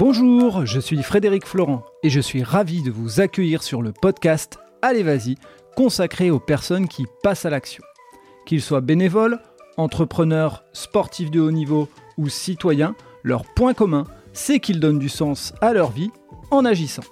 Bonjour, je suis Frédéric Florent et je suis ravi de vous accueillir sur le podcast Allez Vas-y, consacré aux personnes qui passent à l'action. Qu'ils soient bénévoles, entrepreneurs, sportifs de haut niveau ou citoyens, leur point commun, c'est qu'ils donnent du sens à leur vie en agissant.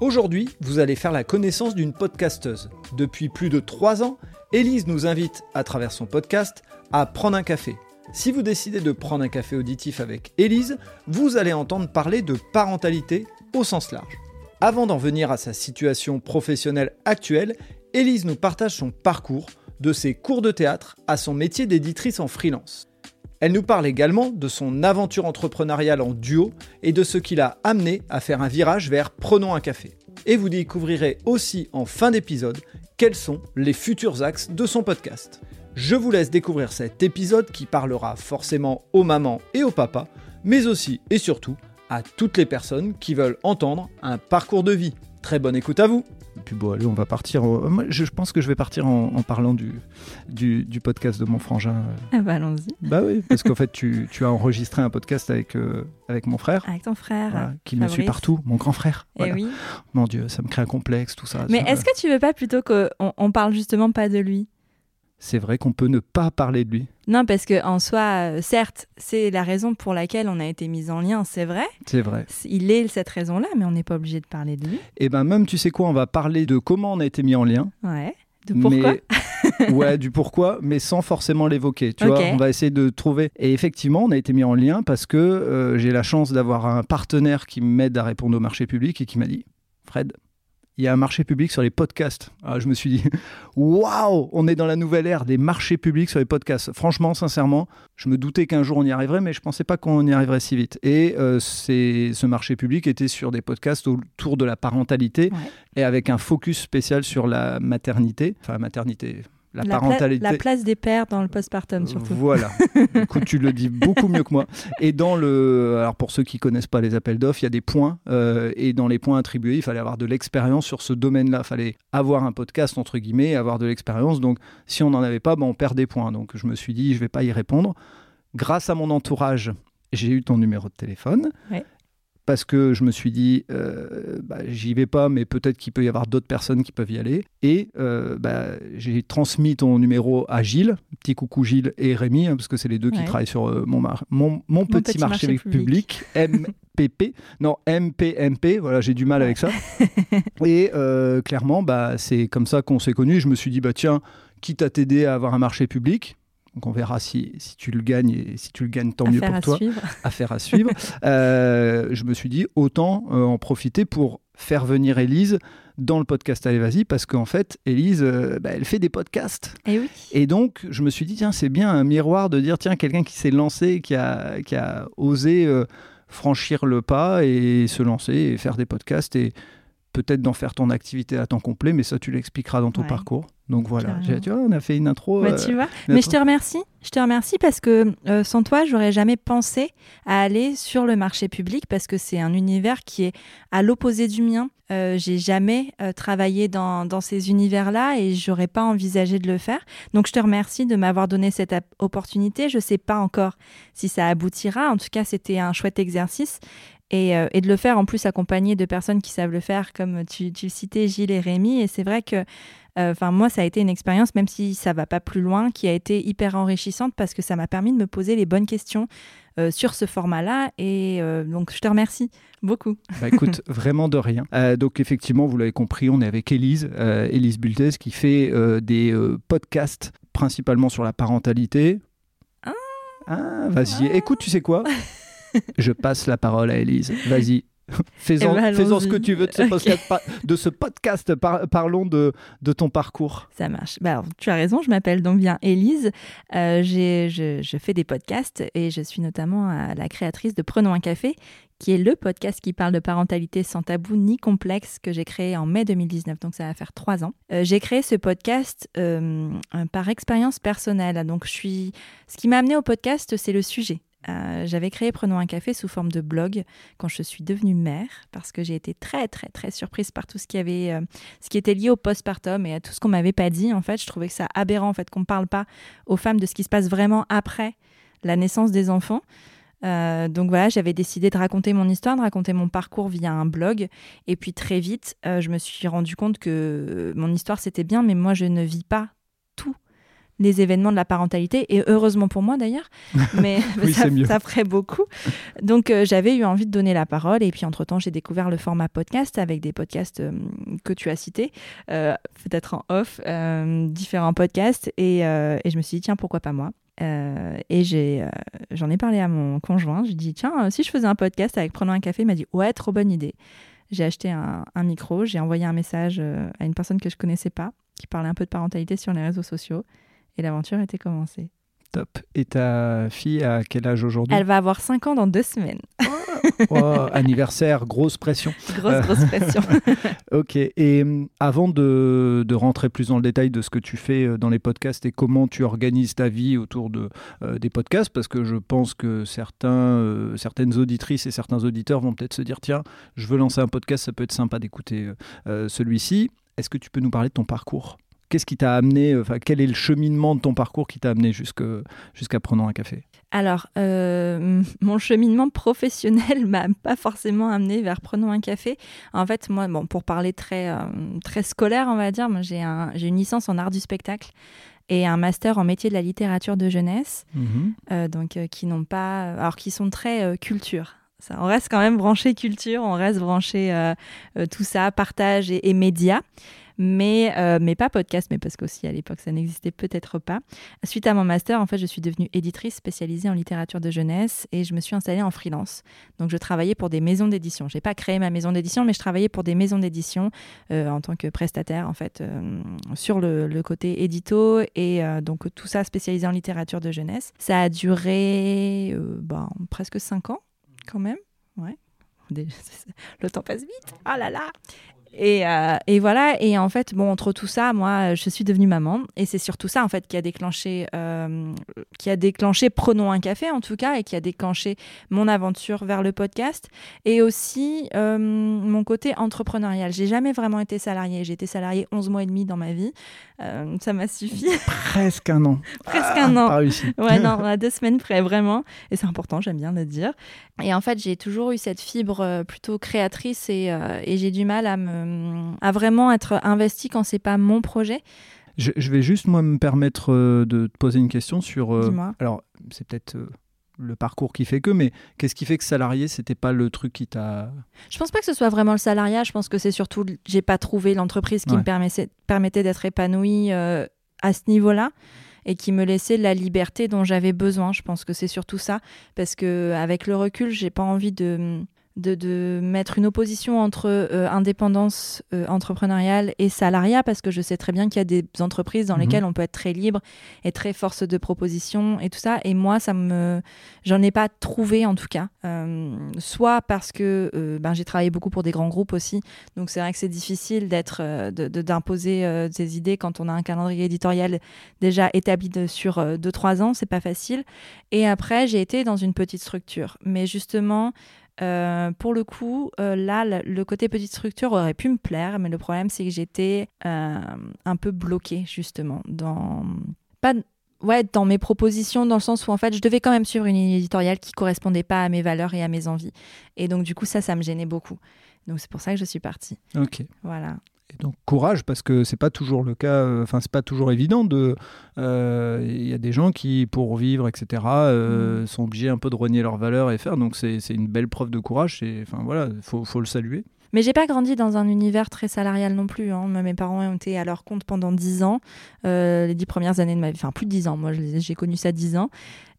Aujourd'hui, vous allez faire la connaissance d'une podcasteuse. Depuis plus de 3 ans, Élise nous invite, à travers son podcast, à prendre un café. Si vous décidez de prendre un café auditif avec Élise, vous allez entendre parler de parentalité au sens large. Avant d'en venir à sa situation professionnelle actuelle, Élise nous partage son parcours, de ses cours de théâtre à son métier d'éditrice en freelance. Elle nous parle également de son aventure entrepreneuriale en duo et de ce qui l'a amené à faire un virage vers Prenons un café. Et vous découvrirez aussi en fin d'épisode quels sont les futurs axes de son podcast. Je vous laisse découvrir cet épisode qui parlera forcément aux mamans et aux papas, mais aussi et surtout à toutes les personnes qui veulent entendre un parcours de vie. Très bonne écoute à vous et puis bon, allez, on va partir. Moi, je pense que je vais partir en, parlant du, du, podcast de mon frangin. Ah bah allons-y. Bah oui, parce qu'en fait, tu, tu, as enregistré un podcast avec, euh, avec mon frère. Avec ton frère. qui me suit partout, mon grand frère. Et eh oui. Mon Dieu, ça me crée un complexe, tout ça. Mais est-ce que tu veux pas plutôt qu'on on parle justement pas de lui? C'est vrai qu'on peut ne pas parler de lui. Non, parce que en soi, euh, certes, c'est la raison pour laquelle on a été mis en lien, c'est vrai. C'est vrai. Il est cette raison-là, mais on n'est pas obligé de parler de lui. Et eh ben même, tu sais quoi, on va parler de comment on a été mis en lien. Ouais. De pourquoi Ouais, du pourquoi, mais sans forcément l'évoquer. Tu vois, on va essayer de trouver. Et effectivement, on a été mis en lien parce que euh, j'ai la chance d'avoir un partenaire qui m'aide à répondre au marché public et qui m'a dit, Fred, il y a un marché public sur les podcasts. Ah, je me suis dit, waouh, on est dans la nouvelle ère des marchés publics sur les podcasts. Franchement, sincèrement, je me doutais qu'un jour on y arriverait, mais je ne pensais pas qu'on y arriverait si vite. Et euh, ce marché public était sur des podcasts autour de la parentalité et avec un focus spécial sur la maternité, enfin maternité, la, parentalité. la place des pères dans le postpartum surtout. Voilà. Écoute, tu le dis beaucoup mieux que moi. Et dans le, alors pour ceux qui connaissent pas les appels d'offres, il y a des points euh, et dans les points attribués, il fallait avoir de l'expérience sur ce domaine-là. Il fallait avoir un podcast entre guillemets, avoir de l'expérience. Donc si on n'en avait pas, ben, on perd des points. Donc je me suis dit, je vais pas y répondre. Grâce à mon entourage, j'ai eu ton numéro de téléphone. Ouais parce que je me suis dit, euh, bah, j'y vais pas, mais peut-être qu'il peut y avoir d'autres personnes qui peuvent y aller. Et euh, bah, j'ai transmis ton numéro à Gilles, petit coucou Gilles et Rémi, hein, parce que c'est les deux qui travaillent sur euh, mon, mon, petit, marché, public, MPP, non MPMP, voilà, j'ai du mal avec ça. et clairement, bah, c'est comme ça qu'on s'est connus. Je me suis dit, bah, tiens, quitte à t'aider à avoir un marché public, donc on verra si, si, tu le gagnes et si tu le gagnes, tant mieux pour toi. Suivre. Affaire à suivre. euh, je me suis dit autant euh, en profiter pour faire venir Élise dans le podcast Allez Vas-y parce qu'en fait Élise euh, bah, elle fait des podcasts et, eh oui. et donc je me suis dit tiens c'est bien un miroir de dire tiens quelqu'un qui s'est lancé qui a, qui a osé euh, franchir le pas et se lancer et faire des podcasts et peut-être d'en faire ton activité à temps complet, mais ça, tu l'expliqueras dans ton parcours. Donc voilà, tu vois, on a fait une intro. Bah, tu euh. Mais je te remercie. Je te remercie parce que euh, sans toi, j'aurais jamais pensé à aller sur le marché public parce que c'est un univers qui est à l'opposé du mien. Euh, j'ai jamais euh, travaillé dans, dans ces univers-là et j'aurais pas envisagé de le faire. Donc je te remercie de m'avoir donné cette opportunité. Je sais pas encore si ça aboutira. En tout cas, c'était un chouette exercice euh, et, de le faire en plus accompagné de personnes qui savent le faire, comme tu, tu citais Gilles et Rémi. Et c'est vrai que euh, moi, ça a été une expérience, même si ça va pas plus loin, qui a été hyper enrichissante parce que ça m'a permis de me poser les bonnes questions euh, sur ce format-là. Et donc, je te remercie beaucoup. Bah, écoute, vraiment de rien. donc, effectivement, vous l'avez compris, on est avec Élise, Élise Bultez, qui fait des podcasts principalement sur la parentalité. Ah, ah vas-y. Ah. Écoute, tu sais quoi? je passe la parole à Elise. Vas-y. Fais-en eh ben, ce que tu veux de ce podcast. parlons de, ton parcours. Ça marche. Bah, tu as raison, je m'appelle donc bien Élise. Euh, je, fais des podcasts et je suis notamment la créatrice de Prenons un café, qui est le podcast qui parle de parentalité sans tabou ni complexe que j'ai créé en mai 2019, donc ça va faire trois ans. Euh, j'ai créé ce podcast euh, par expérience personnelle. Donc je suis, ce qui m'a amené au podcast, c'est le sujet. Euh, j'avais créé Prenons un café sous forme de blog quand je suis devenue mère parce que j'ai été très très très surprise par tout ce qui avait euh, ce qui était lié au postpartum et à tout ce qu'on m'avait pas dit en fait je trouvais que ça aberrant en fait qu'on ne parle pas aux femmes de ce qui se passe vraiment après la naissance des enfants Euh, donc voilà, j'avais décidé de raconter mon histoire, de raconter mon parcours via un blog. Et puis très vite, je me suis rendu compte que mon histoire c'était bien, mais moi je ne vis pas tous les événements de la parentalité et heureusement pour moi d'ailleurs mais Oui, ça, ferait beaucoup donc euh, j'avais eu envie de donner la parole et puis entre temps j'ai découvert le format podcast avec des podcasts euh, que tu as cités euh, peut-être en off différents podcasts et, et je me suis dit tiens pourquoi pas moi? Euh, et j'ai, euh, j'en ai parlé à mon conjoint. J'ai dit tiens, euh, si je faisais un podcast avec Prenons un café, il m'a dit ouais, trop bonne idée. J'ai acheté un, un micro, j'ai envoyé un message à une personne que je connaissais pas, qui parlait un peu de parentalité sur les réseaux sociaux, et l'aventure était commencée. Top. Et ta fille à quel âge aujourd'hui? Elle va avoir 5 ans dans deux semaines. Oh, Anniversaire, grosse pression. grosse, grosse pression. Ok. Et hum, avant de, de rentrer plus dans le détail de ce que tu fais euh, dans les podcasts et comment tu organises ta vie autour de, euh, des podcasts, parce que je pense que certains, euh, certaines auditrices et certains auditeurs vont peut-être se dire tiens, je veux lancer un podcast, ça peut être sympa d'écouter euh, celui-ci. Est-ce que tu peux nous parler de ton parcours? Qu'est-ce qui t'a amené, euh, enfin, quel est le cheminement de ton parcours qui t'a amené jusqu'à Prenons un café? Alors, euh, mon cheminement professionnel m'a pas forcément amené vers Prenons un café. En fait, moi, bon, pour parler très, euh, très scolaire, on va dire, j'ai un, j'ai une licence en art du spectacle et un master en métier de la littérature de jeunesse, euh, donc euh, qui n'ont pas, alors qui sont très euh, culture. Ça, on reste quand même branché culture, on reste branché euh, euh, tout ça, partage et, et médias. Mais, euh, mais pas podcast, mais parce qu'aussi à l'époque ça n'existait peut-être pas. Suite à mon master, en fait, je suis devenue éditrice spécialisée en littérature de jeunesse et je me suis installée en freelance. Donc, je travaillais pour des maisons d'édition. J'ai pas créé ma maison d'édition, mais je travaillais pour des maisons d'édition euh, en tant que prestataire, en fait, euh, sur le, le côté édito et donc tout ça spécialisé en littérature de jeunesse. Ça a duré ben, presque cinq ans, quand même. Ouais. Le temps passe vite. Ah là là. Et, euh, et voilà, et en fait, bon, entre tout ça, moi, je suis devenue maman, et c'est surtout ça, en fait, qui a déclenché, euh, qui a déclenché Prenons un café, en tout cas, et qui a déclenché mon aventure vers le podcast, et aussi euh, mon côté entrepreneurial. J'ai jamais vraiment été salariée, j'ai été salariée 11 mois et demi dans ma vie, ça m'a suffi, Presque un an. presque Ah, un an. Pas réussi. Ouais, non, à deux semaines près, vraiment. Et c'est important, j'aime bien le dire. Et en fait, j'ai toujours eu cette fibre plutôt créatrice et, et j'ai du mal à, me, à vraiment être investie quand c'est pas mon projet. Je, je vais juste, moi, me permettre euh, de te poser une question sur. euh, alors, c'est peut-être euh, le parcours qui fait que, mais qu'est-ce qui fait que salarié, c'était pas le truc qui t'a. Je pense pas que ce soit vraiment le salariat. Je pense que c'est surtout, j'ai pas trouvé l'entreprise qui Ouais. me permettait, permettait d'être épanouie euh, à ce niveau-là et qui me laissait la liberté dont j'avais besoin. Je pense que c'est surtout ça, parce que avec le recul, j'ai pas envie de de, de mettre une opposition entre euh, indépendance euh, entrepreneuriale et salariat, parce que je sais très bien qu'il y a des entreprises dans Mhm. lesquelles on peut être très libre et très force de proposition et tout ça. Et moi, ça me, j'en ai pas trouvé en tout cas. Euh, soit parce que ben, j'ai travaillé beaucoup pour des grands groupes aussi, donc c'est vrai que c'est difficile d'être, d'imposer ses idées quand on a un calendrier éditorial déjà établi de- sur 2-3 ans, c'est pas facile. Et après, j'ai été dans une petite structure, mais justement. Euh, pour le coup, euh, là, le, côté petite structure aurait pu me plaire, mais le problème, c'est que j'étais euh, un peu bloquée, justement, dans. Pas, ouais, dans mes propositions, dans le sens où en fait, je devais quand même suivre une ligne éditoriale qui correspondait pas à mes valeurs et à mes envies. Et donc, du coup, ça, ça me gênait beaucoup. Donc, c'est pour ça que je suis partie. Ok. Voilà. Et donc courage parce que c'est pas toujours le cas. euh, Enfin, c'est pas toujours évident de. euh, Il y a des gens qui, pour vivre, etc., euh, Mm. sont obligés un peu de renier leurs valeurs et faire. Donc c'est une belle preuve de courage. Et enfin voilà, faut, faut le saluer. Mais j'ai pas grandi dans un univers très salarial non plus. hein. Mes parents ont été à leur compte pendant 10 ans, euh, les 10 premières années de ma vie, enfin plus de 10 ans, moi j'ai connu ça 10 ans.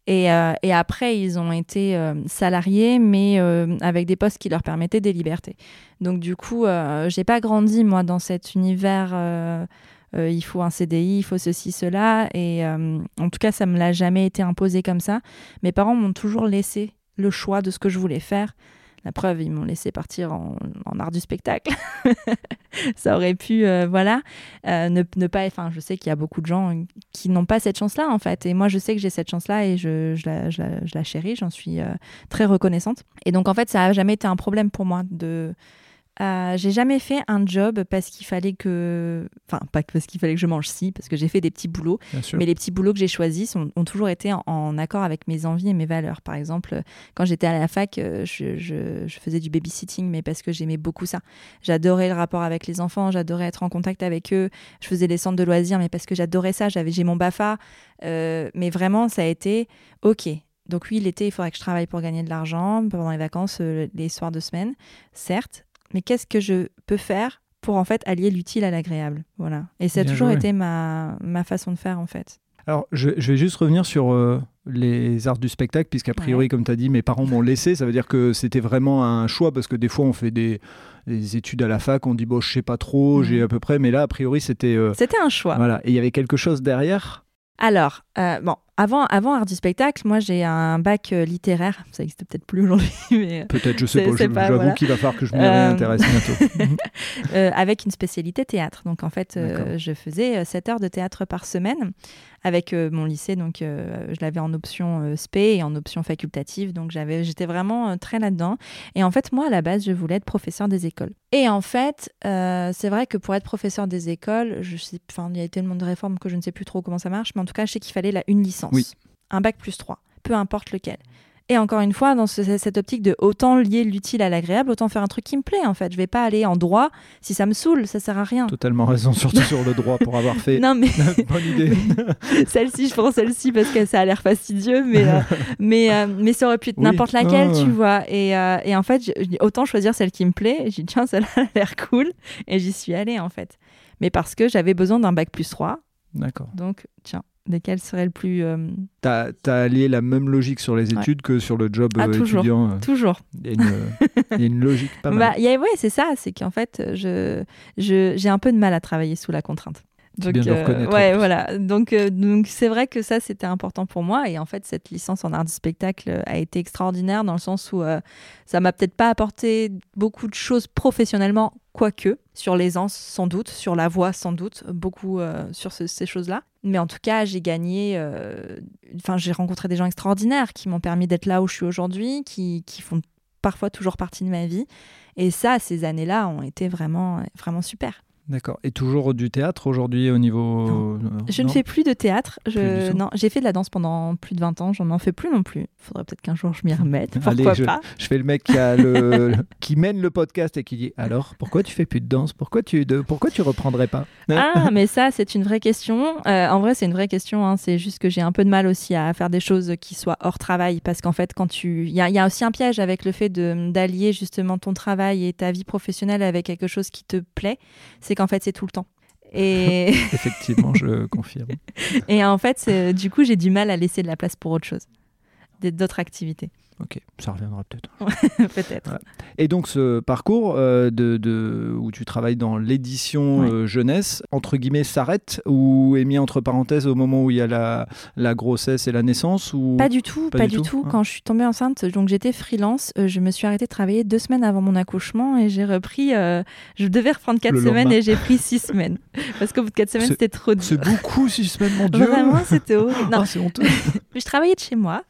Et, euh, et après, ils ont été euh, salariés, mais euh, avec des postes qui leur permettaient des libertés. Donc du coup, j'ai pas grandi moi dans cet univers. il faut un CDI, il faut ceci, cela. Et en tout cas, ça me l'a jamais été imposé comme ça. Mes parents m'ont toujours laissé le choix de ce que je voulais faire. La preuve, ils m'ont laissé partir en, art du spectacle. ça aurait pu, euh, voilà, euh, ne, pas. Enfin, je sais qu'il y a beaucoup de gens qui n'ont pas cette chance-là, en fait. Et moi, je sais que j'ai cette chance-là et je, la, chéris. J'en suis euh, très reconnaissante. Et donc, en fait, ça a jamais été un problème pour moi de euh, j'ai jamais fait un job parce qu'il fallait que. Enfin, pas parce qu'il fallait que je mange, si, parce que j'ai fait des petits boulots. Mais les petits boulots que j'ai choisis ont toujours été en, accord avec mes envies et mes valeurs. Par exemple, quand j'étais à la fac, euh, je, faisais du babysitting, mais parce que j'aimais beaucoup ça. J'adorais le rapport avec les enfants, j'adorais être en contact avec eux. Je faisais des centres de loisirs, mais parce que j'adorais ça. J'avais, j'ai mon BAFA. Euh, mais vraiment, ça a été OK. Donc oui, l'été, il faudrait que je travaille pour gagner de l'argent pendant les vacances, les soirs de semaine, certes mais qu'est-ce que je peux faire pour en fait allier l'utile à l'agréable? Voilà. Et ça a toujours été ma, ma façon de faire en fait. Alors, je, vais juste revenir sur euh, les arts du spectacle, puisqu'a priori, comme tu as dit, mes parents m'ont laissé. Ça veut dire que c'était vraiment un choix, parce que des fois, on fait des, études à la fac, on dit, bon, je sais pas trop, j'ai à peu près, mais là, a priori, c'était. Euh, c'était un choix. Voilà. Et il y avait quelque chose derrière? Alors, euh, bon, avant, avant art du spectacle, moi j'ai un bac euh, littéraire. Ça n'existe peut-être plus aujourd'hui. Euh, peut-être, je sais pas. J'avoue qu'il va falloir que je m'y réintéresse bientôt. avec une spécialité théâtre. Donc en fait, je faisais 7 heures de théâtre par semaine avec mon lycée. Donc je l'avais en option spé et en option facultative. Donc j'avais, j'étais vraiment très là-dedans. Et en fait, moi à la base, je voulais être professeur des écoles. Et en fait, c'est vrai que pour être professeur des écoles, je sais, il y a tellement de réformes que je ne sais plus trop comment ça marche. Mais en tout cas, je sais qu'il fallait la, une licence oui. un bac plus 3, peu importe lequel. Et encore une fois, dans cette optique de autant lier l'utile à l'agréable, autant faire un truc qui me plaît en fait. Je vais pas aller en droit si ça me saoule, ça sert à rien. Totalement raison, surtout sur le droit pour avoir fait. Non mais bonne idée. celle-ci, je prends celle-ci parce que ça a l'air fastidieux, mais euh, mais euh, mais ça aurait pu être n'importe laquelle, tu vois. Et, euh, et en fait, autant choisir celle qui me plaît. J'ai dit tiens, celle-là a l'air cool, et j'y suis allée en fait. Mais parce que j'avais besoin d'un bac plus 3. D'accord. Donc tiens, desquels serait le plus. Euh... Tu as, allié la même logique sur les études que sur le job ah, euh, toujours, étudiant. Euh. Toujours. Il y, a une logique pas mal. Bah, oui, c'est ça. C'est qu'en fait, je, je, j'ai un peu de mal à travailler sous la contrainte. Donc, bien euh, ouais, voilà. Donc, euh, donc c'est vrai que ça, c'était important pour moi. Et en fait, cette licence en art du spectacle a été extraordinaire dans le sens où ça m'a peut-être pas apporté beaucoup de choses professionnellement, quoique sur l'aisance sans doute, sur la voix sans doute, beaucoup sur ces choses-là. Mais en tout cas, j'ai gagné. Euh, enfin, j'ai rencontré des gens extraordinaires qui m'ont permis d'être là où je suis aujourd'hui, qui, qui font parfois toujours partie de ma vie. Et ça, ces années-là ont été vraiment, vraiment super. D'accord. Et toujours du théâtre aujourd'hui au niveau. Je ne fais plus de théâtre. Je... Non, j'ai fait de la danse pendant plus de 20 ans. J'en en fais plus non plus. Il faudrait peut-être qu'un jour je m'y remette. Pourquoi je, pas Je fais le mec qui, a le... qui mène le podcast et qui dit Alors, pourquoi tu fais plus de danse? Pourquoi tu de... pourquoi tu reprendrais pas? Ah, mais ça, c'est une vraie question. Euh, en vrai, c'est une vraie question. Hein. C'est juste que j'ai un peu de mal aussi à faire des choses qui soient hors travail. Parce qu'en fait, quand tu. Il y, y, a aussi un piège avec le fait d'allier justement ton travail et ta vie professionnelle avec quelque chose qui te plaît. C'est qu'en fait, c'est tout le temps. Et Effectivement, je confirme. Et en fait, du coup, j'ai du mal à laisser de la place pour autre chose, d'autres activités. Ok, ça reviendra peut-être. peut-être. Et donc ce parcours euh, de, où tu travailles dans l'édition euh, jeunesse, entre guillemets, s'arrête ou est mis entre parenthèses au moment où il y a la, la grossesse et la naissance ou... Pas du tout, pas, du, tout. Quand je suis tombée enceinte, donc j'étais freelance, euh, je me suis arrêtée de travailler deux semaines avant mon accouchement et j'ai repris, je devais reprendre quatre semaines et j'ai pris six semaines. Parce qu'au bout de quatre semaines, c'était trop dur. C'est beaucoup six semaines, mon Dieu Vraiment, c'était horrible. Non, oh, c'est honteux. je travaillais de chez moi.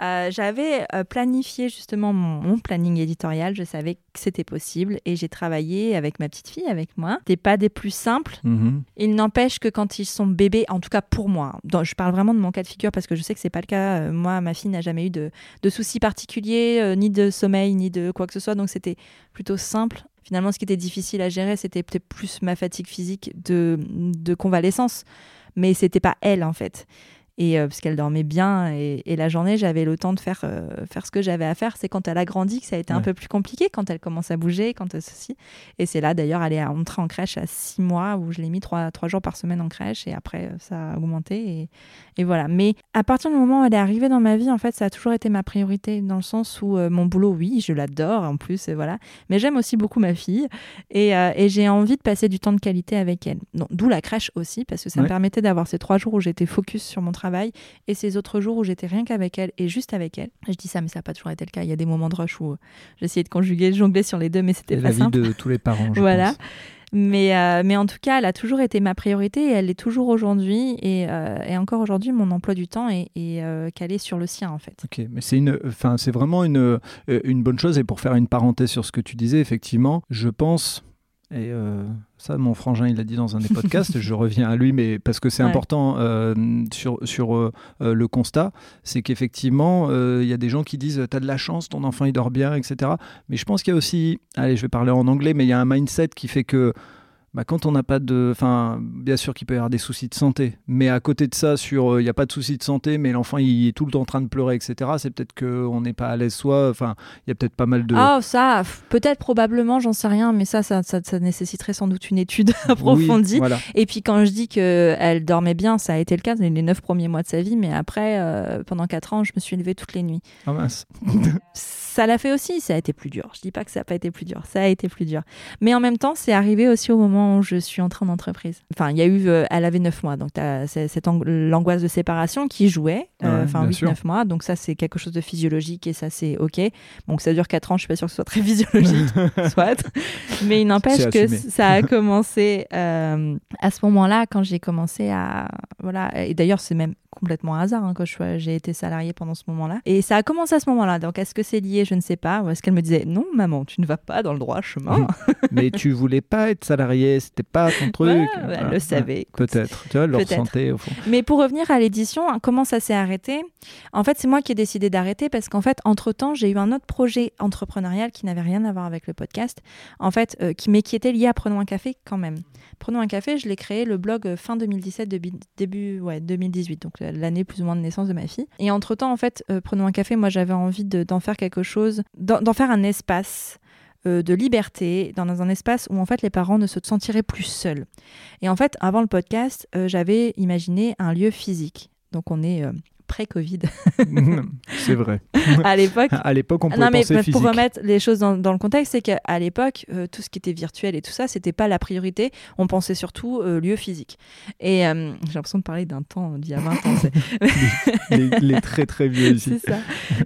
Euh, j'avais euh, planifié justement mon, planning éditorial, je savais que c'était possible et j'ai travaillé avec ma petite fille, avec moi. C'était pas des plus simples. Mhm. Il n'empêche que quand ils sont bébés, en tout cas pour moi, je parle vraiment de mon cas de figure parce que je sais que c'est pas le cas. Euh, moi, ma fille n'a jamais eu de, soucis particuliers, ni de sommeil, ni de quoi que ce soit, donc c'était plutôt simple. Finalement, ce qui était difficile à gérer, c'était peut-être plus ma fatigue physique de, de convalescence, mais c'était pas elle en fait et euh, parce qu'elle dormait bien et, la journée j'avais le temps de faire euh, faire ce que j'avais à faire. C'est quand elle a grandi que ça a été un peu plus compliqué quand elle commence à bouger quand elle, ceci. Et c'est là d'ailleurs elle est entrée en crèche à six mois où je l'ai mis trois, trois jours par semaine en crèche et après euh, ça a augmenté et, et, voilà. Mais à partir du moment où elle est arrivée dans ma vie en fait ça a toujours été ma priorité dans le sens où mon boulot oui je l'adore en plus voilà. Mais j'aime aussi beaucoup ma fille et, et j'ai envie de passer du temps de qualité avec elle. D'où la crèche aussi parce que ça me permettait d'avoir ces trois jours où j'étais focus sur mon travail et ces autres jours où j'étais rien qu'avec elle et juste avec elle. Je dis ça, mais ça n'a pas toujours été le cas. Il y a des moments de rush où j'essayais de conjuguer, de jongler sur les deux, mais c'était pas la simple. vie de tous les parents. Je voilà. Mais, euh, mais en tout cas, elle a toujours été ma priorité et elle l'est toujours aujourd'hui. Et, euh, et encore aujourd'hui, mon emploi du temps est, est euh, calé sur le sien, en fait. Ok, mais c'est une, c'est vraiment une, euh, une bonne chose. Et pour faire une parenthèse sur ce que tu disais, effectivement, je pense, et euh, ça, mon frangin, il l'a dit dans un des podcasts, je reviens à lui, mais parce que c'est Ouais. important euh, sur, sur euh, le constat, c'est qu'effectivement, il y a des gens qui disent T'as de la chance, ton enfant il dort bien, etc. Mais je pense qu'il y a aussi, allez, je vais parler en anglais, mais il y a un mindset qui fait que bah, quand on n'a pas de. Enfin, bien sûr qu'il peut y avoir des soucis de santé, mais à côté de ça, sur euh, il n'y a pas de soucis de santé, mais l'enfant il est tout le temps en train de pleurer, etc., c'est peut-être qu'on n'est pas à l'aise soi. Enfin, il y a peut-être pas mal de. Ah, ça, f- peut-être, probablement, j'en sais rien, mais ça ça, ça, ça nécessiterait sans doute une étude approfondie. Oui, voilà. Et puis quand je dis qu'elle dormait bien, ça a été le cas les neuf premiers mois de sa vie, mais après, euh, pendant quatre ans, je me suis levée toutes les nuits. Ah mince. Ça l'a fait aussi, ça a été plus dur. Je dis pas que ça n'a pas été plus dur, ça a été plus dur. Mais en même temps, c'est arrivé aussi au moment où je suis entrée en entreprise. Enfin, il y a eu, euh, elle avait 9 mois, donc cette ang- l'angoisse de séparation qui jouait, euh, enfin bien 8-9 mois, donc ça c'est quelque chose de physiologique et ça c'est ok. Donc ça dure 4 ans, je suis pas sûre que ce soit très physiologique, soit. Mais il n'empêche que ça a commencé euh, à ce moment-là, quand j'ai commencé à... Voilà, et d'ailleurs c'est même complètement hasard hein, que j'ai été salariée pendant ce moment-là. Et ça a commencé à ce moment-là. Donc est-ce que c'est lié? Je ne sais pas. Ou est-ce qu'elle me disait non, maman, tu ne vas pas dans le droit chemin? Mais tu voulais pas être salarié, c'était pas ton truc. Ouais, Voilà. elle le savait. écoute. Peut-être, tu vois, elle le Peut-être. ressentait au fond. Mais pour revenir à l'édition, hein, comment ça s'est arrêté? En fait, c'est moi qui ai décidé d'arrêter parce qu'en fait, entre-temps, j'ai eu un autre projet entrepreneurial qui n'avait rien à voir avec le podcast, en fait, euh, qui, mais qui était lié à Prenons un café quand même. Prenons un café, je l'ai créé le blog euh, fin 2017, debi- début ouais, 2018, donc l'année plus ou moins de naissance de ma fille. Et entre-temps, en fait, euh, Prenons un café, moi j'avais envie de- d'en faire quelque chose, d'en faire un espace euh, de liberté, dans un espace où en fait les parents ne se sentiraient plus seuls. Et en fait, avant le podcast, j'avais imaginé un lieu physique. Donc on est pré-Covid c'est vrai. à l'époque. À l'époque, on pouvait Non mais penser pour physique. remettre les choses dans, dans le contexte, c'est qu'à l'époque, euh, tout ce qui était virtuel et tout ça, c'était pas la priorité. On pensait surtout euh, lieu physique. Et euh, j'ai l'impression de parler d'un temps d'il y a 20 ans. les, les très très vieux ici. C'est ça.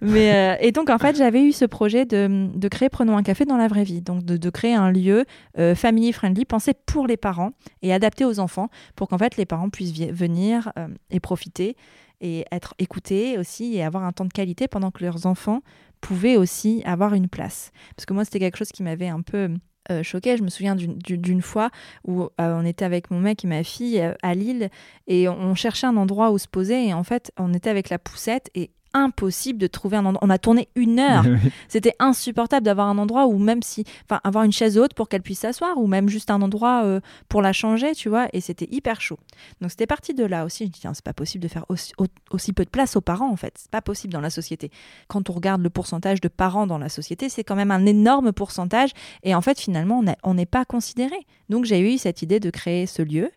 Mais, et donc, en fait, j'avais eu ce projet de, de créer Prenons un café dans la vraie vie. Donc, de, de créer un lieu family friendly, pensé pour les parents et adapté aux enfants pour qu'en fait, les parents puissent venir et profiter et être écoutés aussi et avoir un temps de qualité pendant que leurs enfants pouvaient aussi avoir une place. Parce que moi, c'était quelque chose qui m'avait un peu euh, choquée. Je me souviens d'une- fois où euh, on était avec mon mec et ma fille euh, à Lille et on, on cherchait un endroit où se poser et en fait, on était avec la poussette et impossible de trouver un endroit. On a tourné une heure. C'était insupportable d'avoir un endroit où même si, enfin, avoir une chaise haute pour qu'elle puisse s'asseoir ou même juste un endroit euh, pour la changer, tu vois. Et c'était hyper chaud. Donc c'était parti de là aussi. Je dis, tiens, c'est pas possible de faire aussi, au- aussi peu de place aux parents en fait. C'est pas possible dans la société. Quand on regarde le pourcentage de parents dans la société, c'est quand même un énorme pourcentage. Et en fait, finalement, on n'est pas considéré. Donc j'ai eu cette idée de créer ce lieu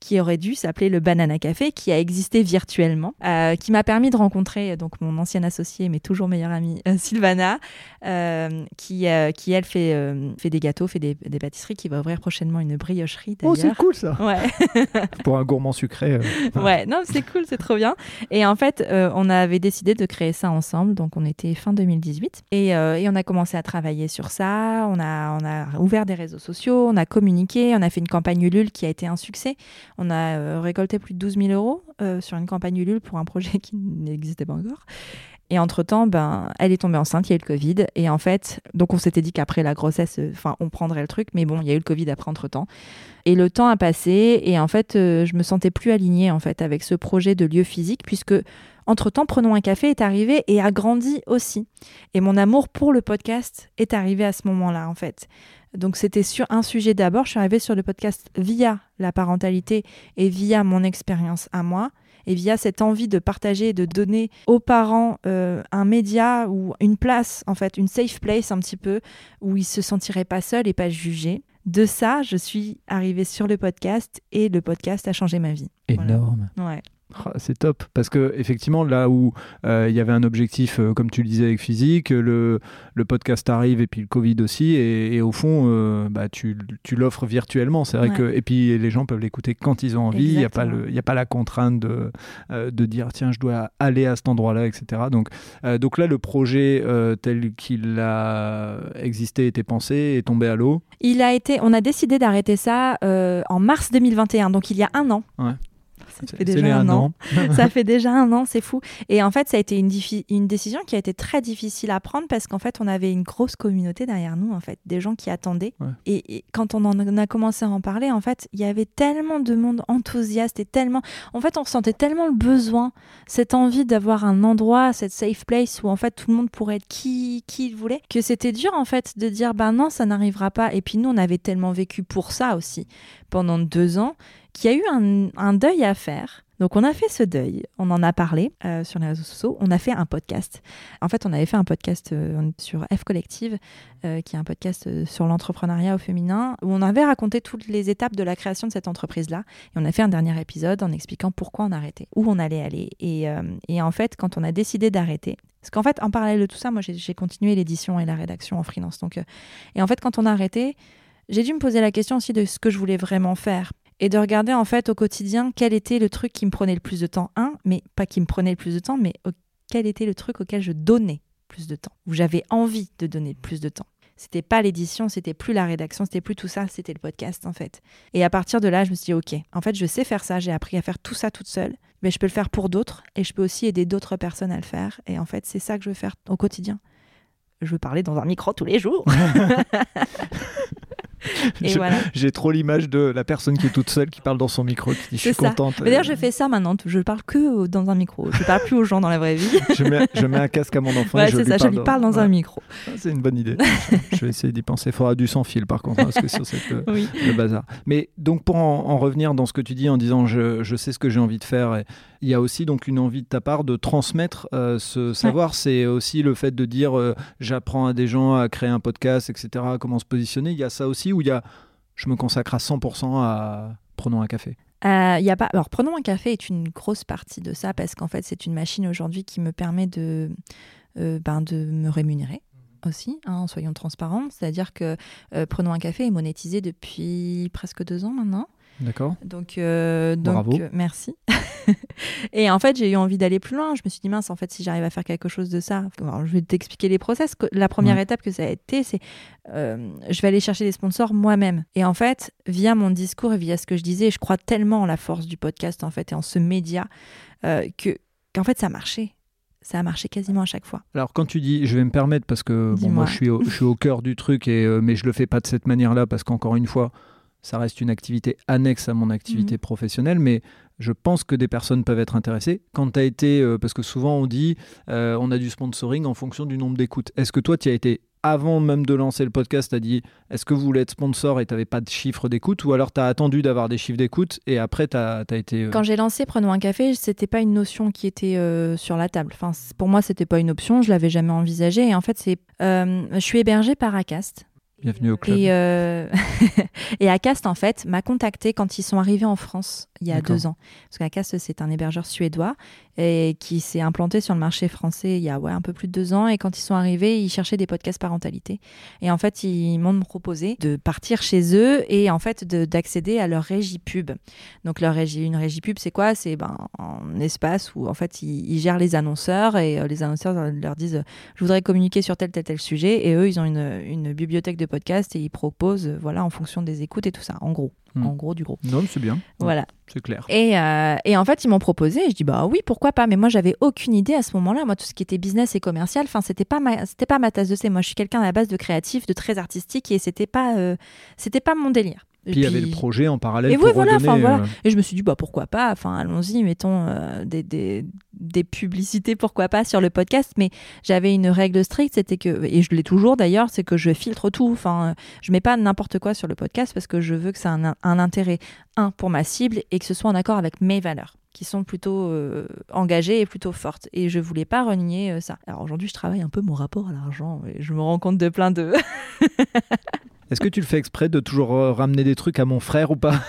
qui aurait dû s'appeler le Banana Café, qui a existé virtuellement, euh, qui m'a permis de rencontrer donc mon ancienne associée, mais toujours meilleure amie, euh, Sylvana, euh, qui, euh, qui elle fait, euh, fait des gâteaux, fait des, des pâtisseries, qui va ouvrir prochainement une briocherie Oh, c'est cool ça. ouais, Pour un gourmand sucré. euh, ouais, non, c'est cool, c'est trop bien. Et en fait, euh, on avait décidé de créer ça ensemble, donc on était fin 2018, et, euh, et on a commencé à travailler sur ça. On a, on a ouvert des réseaux sociaux, on a communiqué, on a fait une campagne Ulule qui a été un succès. On a euh, récolté plus de 12 000 euros euh, sur une campagne Ulule pour un projet qui n'existait pas encore. Et entre-temps, ben, elle est tombée enceinte, il y a eu le Covid. Et en fait, donc on s'était dit qu'après la grossesse, euh, enfin, on prendrait le truc. Mais bon, il y a eu le Covid après entre-temps. Et le temps a passé. Et en fait, je me sentais plus alignée, en fait, avec ce projet de lieu physique, puisque entre-temps, Prenons un café est arrivé et a grandi aussi. Et mon amour pour le podcast est arrivé à ce moment-là, en fait. Donc c'était sur un sujet d'abord. Je suis arrivée sur le podcast via la parentalité et via mon expérience à moi et via cette envie de partager et de donner aux parents euh, un média ou une place, en fait, une safe place un petit peu, où ils se sentiraient pas seuls et pas jugés. De ça, je suis arrivée sur le podcast et le podcast a changé ma vie. Voilà. Énorme. Ouais. Ah, C'est top parce que effectivement là où euh, il y avait un objectif euh, comme tu le disais avec physique, le, le podcast arrive et puis le Covid aussi et, et au fond euh, bah, tu, tu l'offres virtuellement. C'est vrai Ouais. que et puis les gens peuvent l'écouter quand ils ont envie. Il n'y a pas le y a pas la contrainte de de dire tiens je dois aller à cet endroit là etc. Donc donc là le projet tel qu'il a existé était pensé est tombé à l'eau. Il a été, on a décidé d'arrêter ça en mars 2021, donc il y a un an. Ouais. Ça fait déjà un un an. ça fait déjà un an, c'est fou. Et en fait, ça a été une, décision qui a été très difficile à prendre parce qu'en fait, on avait une grosse communauté derrière nous, en fait, des gens qui attendaient. Ouais. Et, et quand on en a commencé à en parler, en fait, il y avait tellement de monde enthousiaste et tellement, en fait, on ressentait tellement le besoin, cette envie d'avoir un endroit, cette safe place où en fait tout le monde pourrait être qui qui il voulait, que c'était dur en fait de dire bah non, ça n'arrivera pas. Et puis nous, on avait tellement vécu pour ça aussi pendant deux ans qu'il y a eu un, deuil à faire. Donc on a fait ce deuil, on en a parlé euh, sur les réseaux sociaux, on a fait un podcast. En fait, on avait fait un podcast euh, sur F Collective, euh, qui est un podcast sur l'entrepreneuriat au féminin, où on avait raconté toutes les étapes de la création de cette entreprise-là. Et on a fait un dernier épisode en expliquant pourquoi on arrêtait, où on allait aller. Et, et en fait, quand on a décidé d'arrêter, parce qu'en fait, en parallèle de tout ça, moi j'ai continué l'édition et la rédaction en freelance. Donc, et en fait, quand on a arrêté, j'ai dû me poser la question aussi de ce que je voulais vraiment faire et de regarder en fait au quotidien quel était le truc qui me prenait le plus de temps. Un, mais pas qui me prenait le plus de temps, mais au- quel était le truc auquel je donnais plus de temps, où j'avais envie de donner plus de temps. C'était pas l'édition, c'était plus la rédaction, c'était plus tout ça, c'était le podcast en fait. Et à partir de là, je me suis dit ok, en fait, je sais faire ça, j'ai appris à faire tout ça toute seule, mais je peux le faire pour d'autres et je peux aussi aider d'autres personnes à le faire. Et en fait, c'est ça que je veux faire au quotidien. Je veux parler dans un micro tous les jours. voilà. J'ai trop l'image de la personne qui est toute seule qui parle dans son micro qui dit je suis ça. contente. Mais d'ailleurs, je fais ça maintenant. Je parle que dans un micro. Je parle plus aux gens dans la vraie vie. je, mets, je mets un casque à mon enfant. et je c'est lui ça. Je parle lui parle dans un Ouais. micro. Ah, C'est une bonne idée. je, vais essayer d'y penser. Il faudra du sans fil par contre, hein, parce que sur cette, euh, Oui. le bazar. Mais donc pour en, en revenir dans ce que tu dis en disant je, je sais ce que j'ai envie de faire, et il y a aussi donc une envie de ta part de transmettre euh, ce savoir. C'est aussi le fait de dire euh, j'apprends à des gens à créer un podcast, etc. Comment se positionner. Il y a ça aussi où il y a je me consacre à 100% à prenons un café. Euh, y a pas... Alors, prenons un café est une grosse partie de ça parce qu'en fait, c'est une machine aujourd'hui qui me permet de, euh, ben, de me rémunérer aussi, hein, soyons transparents. C'est-à-dire que euh, Prenons un café est monétisé depuis presque deux ans maintenant. D'accord. Donc, euh, donc Bravo. euh, merci. et en fait, j'ai eu envie d'aller plus loin. Je me suis dit, mince, en fait, si j'arrive à faire quelque chose de ça, alors, je vais t'expliquer les process. La première Ouais. étape que ça a été, c'est euh, je vais aller chercher des sponsors moi-même. Et en fait, via mon discours et via ce que je disais, je crois tellement en la force du podcast, en fait, et en ce média, euh, que qu'en fait, ça marchait. Ça a marché quasiment à chaque fois. Alors quand tu dis, je vais me permettre parce que bon, moi je suis, au, je suis au cœur du truc et euh, mais je le fais pas de cette manière-là parce qu'encore une fois, ça reste une activité annexe à mon activité Mhm. professionnelle, mais je pense que des personnes peuvent être intéressées. Quand tu as été, euh, parce que souvent on dit, euh, on a du sponsoring en fonction du nombre d'écoutes. Est-ce que toi tu as été avant même de lancer le podcast, tu as dit est-ce que vous voulez être sponsor et tu n'avais pas de chiffre d'écoute ou alors tu as attendu d'avoir des chiffres d'écoute et après tu as, été. euh, Quand j'ai lancé Prenons un café, c'était pas une notion qui était sur la table. Enfin, pour moi, c'était pas une option. Je l'avais jamais envisagé. Et en fait, c'est, je suis hébergée par Acast. Bienvenue au club. Et, euh, et Acast, en fait, m'a contacté quand ils sont arrivés en France il y a deux ans. Parce qu'Acast, c'est un hébergeur suédois et qui s'est implanté sur le marché français il y a ouais, un peu plus de deux ans. Et quand ils sont arrivés, ils cherchaient des podcasts parentalité. Et en fait, ils m'ont proposé de partir chez eux et en fait de- d'accéder à leur régie pub. Donc, leur régie, une régie pub, c'est quoi? C'est ben, un espace où en fait ils, ils gèrent les annonceurs et euh, les annonceurs leur disent euh, je voudrais communiquer sur tel tel tel sujet et eux ils ont une, une bibliothèque de podcasts et ils proposent euh, voilà en fonction des écoutes et tout ça en gros Hmm. en gros du gros Non, c'est bien. voilà C'est clair. et, euh, et en fait ils m'ont proposé et je dis bah oui pourquoi pas mais moi j'avais aucune idée à ce moment-là moi tout ce qui était business et commercial enfin c'était pas ma c'était pas ma tasse de thé moi je suis quelqu'un à la base de créatif de très artistique et c'était pas euh, c'était pas mon délire Et Puis il y avait le projet en parallèle Et pour oui, voilà, redonner, voilà. euh, Et je me suis dit, bah, pourquoi pas Enfin, allons-y, mettons euh, des, des, des publicités, pourquoi pas, sur le podcast. Mais j'avais une règle stricte, c'était que, et je l'ai toujours d'ailleurs, c'est que je filtre tout. Enfin, euh, je mets pas n'importe quoi sur le podcast parce que je veux que ça ait un, un intérêt, un, pour ma cible et que ce soit en accord avec mes valeurs qui sont plutôt euh, engagées et plutôt fortes. Et je voulais pas renier euh, ça. Alors aujourd'hui, je travaille un peu mon rapport à l'argent et je me rends compte de plein de... Est-ce que tu le fais exprès de toujours euh, ramener des trucs à mon frère ou pas?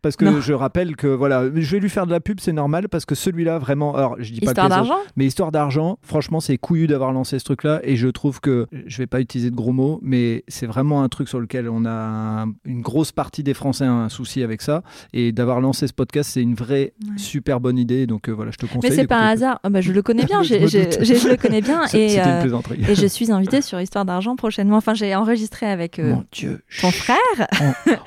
Parce que Non. je rappelle que voilà, je vais lui faire de la pub, c'est normal parce que celui-là vraiment, alors je dis pas Histoire d'argent? mais histoire d'argent, franchement, c'est couillu d'avoir lancé ce truc-là et je trouve que je vais pas utiliser de gros mots, mais c'est vraiment un truc sur lequel on a un- une grosse partie des Français a un souci avec ça et d'avoir lancé ce podcast, c'est une vraie Ouais. super bonne idée. Donc euh, voilà, je te conseille. Mais c'est pas un hasard. Ah bah, je le connais bien. Je le connais bien. Et, euh, et je suis invitée sur Histoire d'argent prochainement. Enfin, j'ai enregistré avec euh, Mon Dieu, ton frère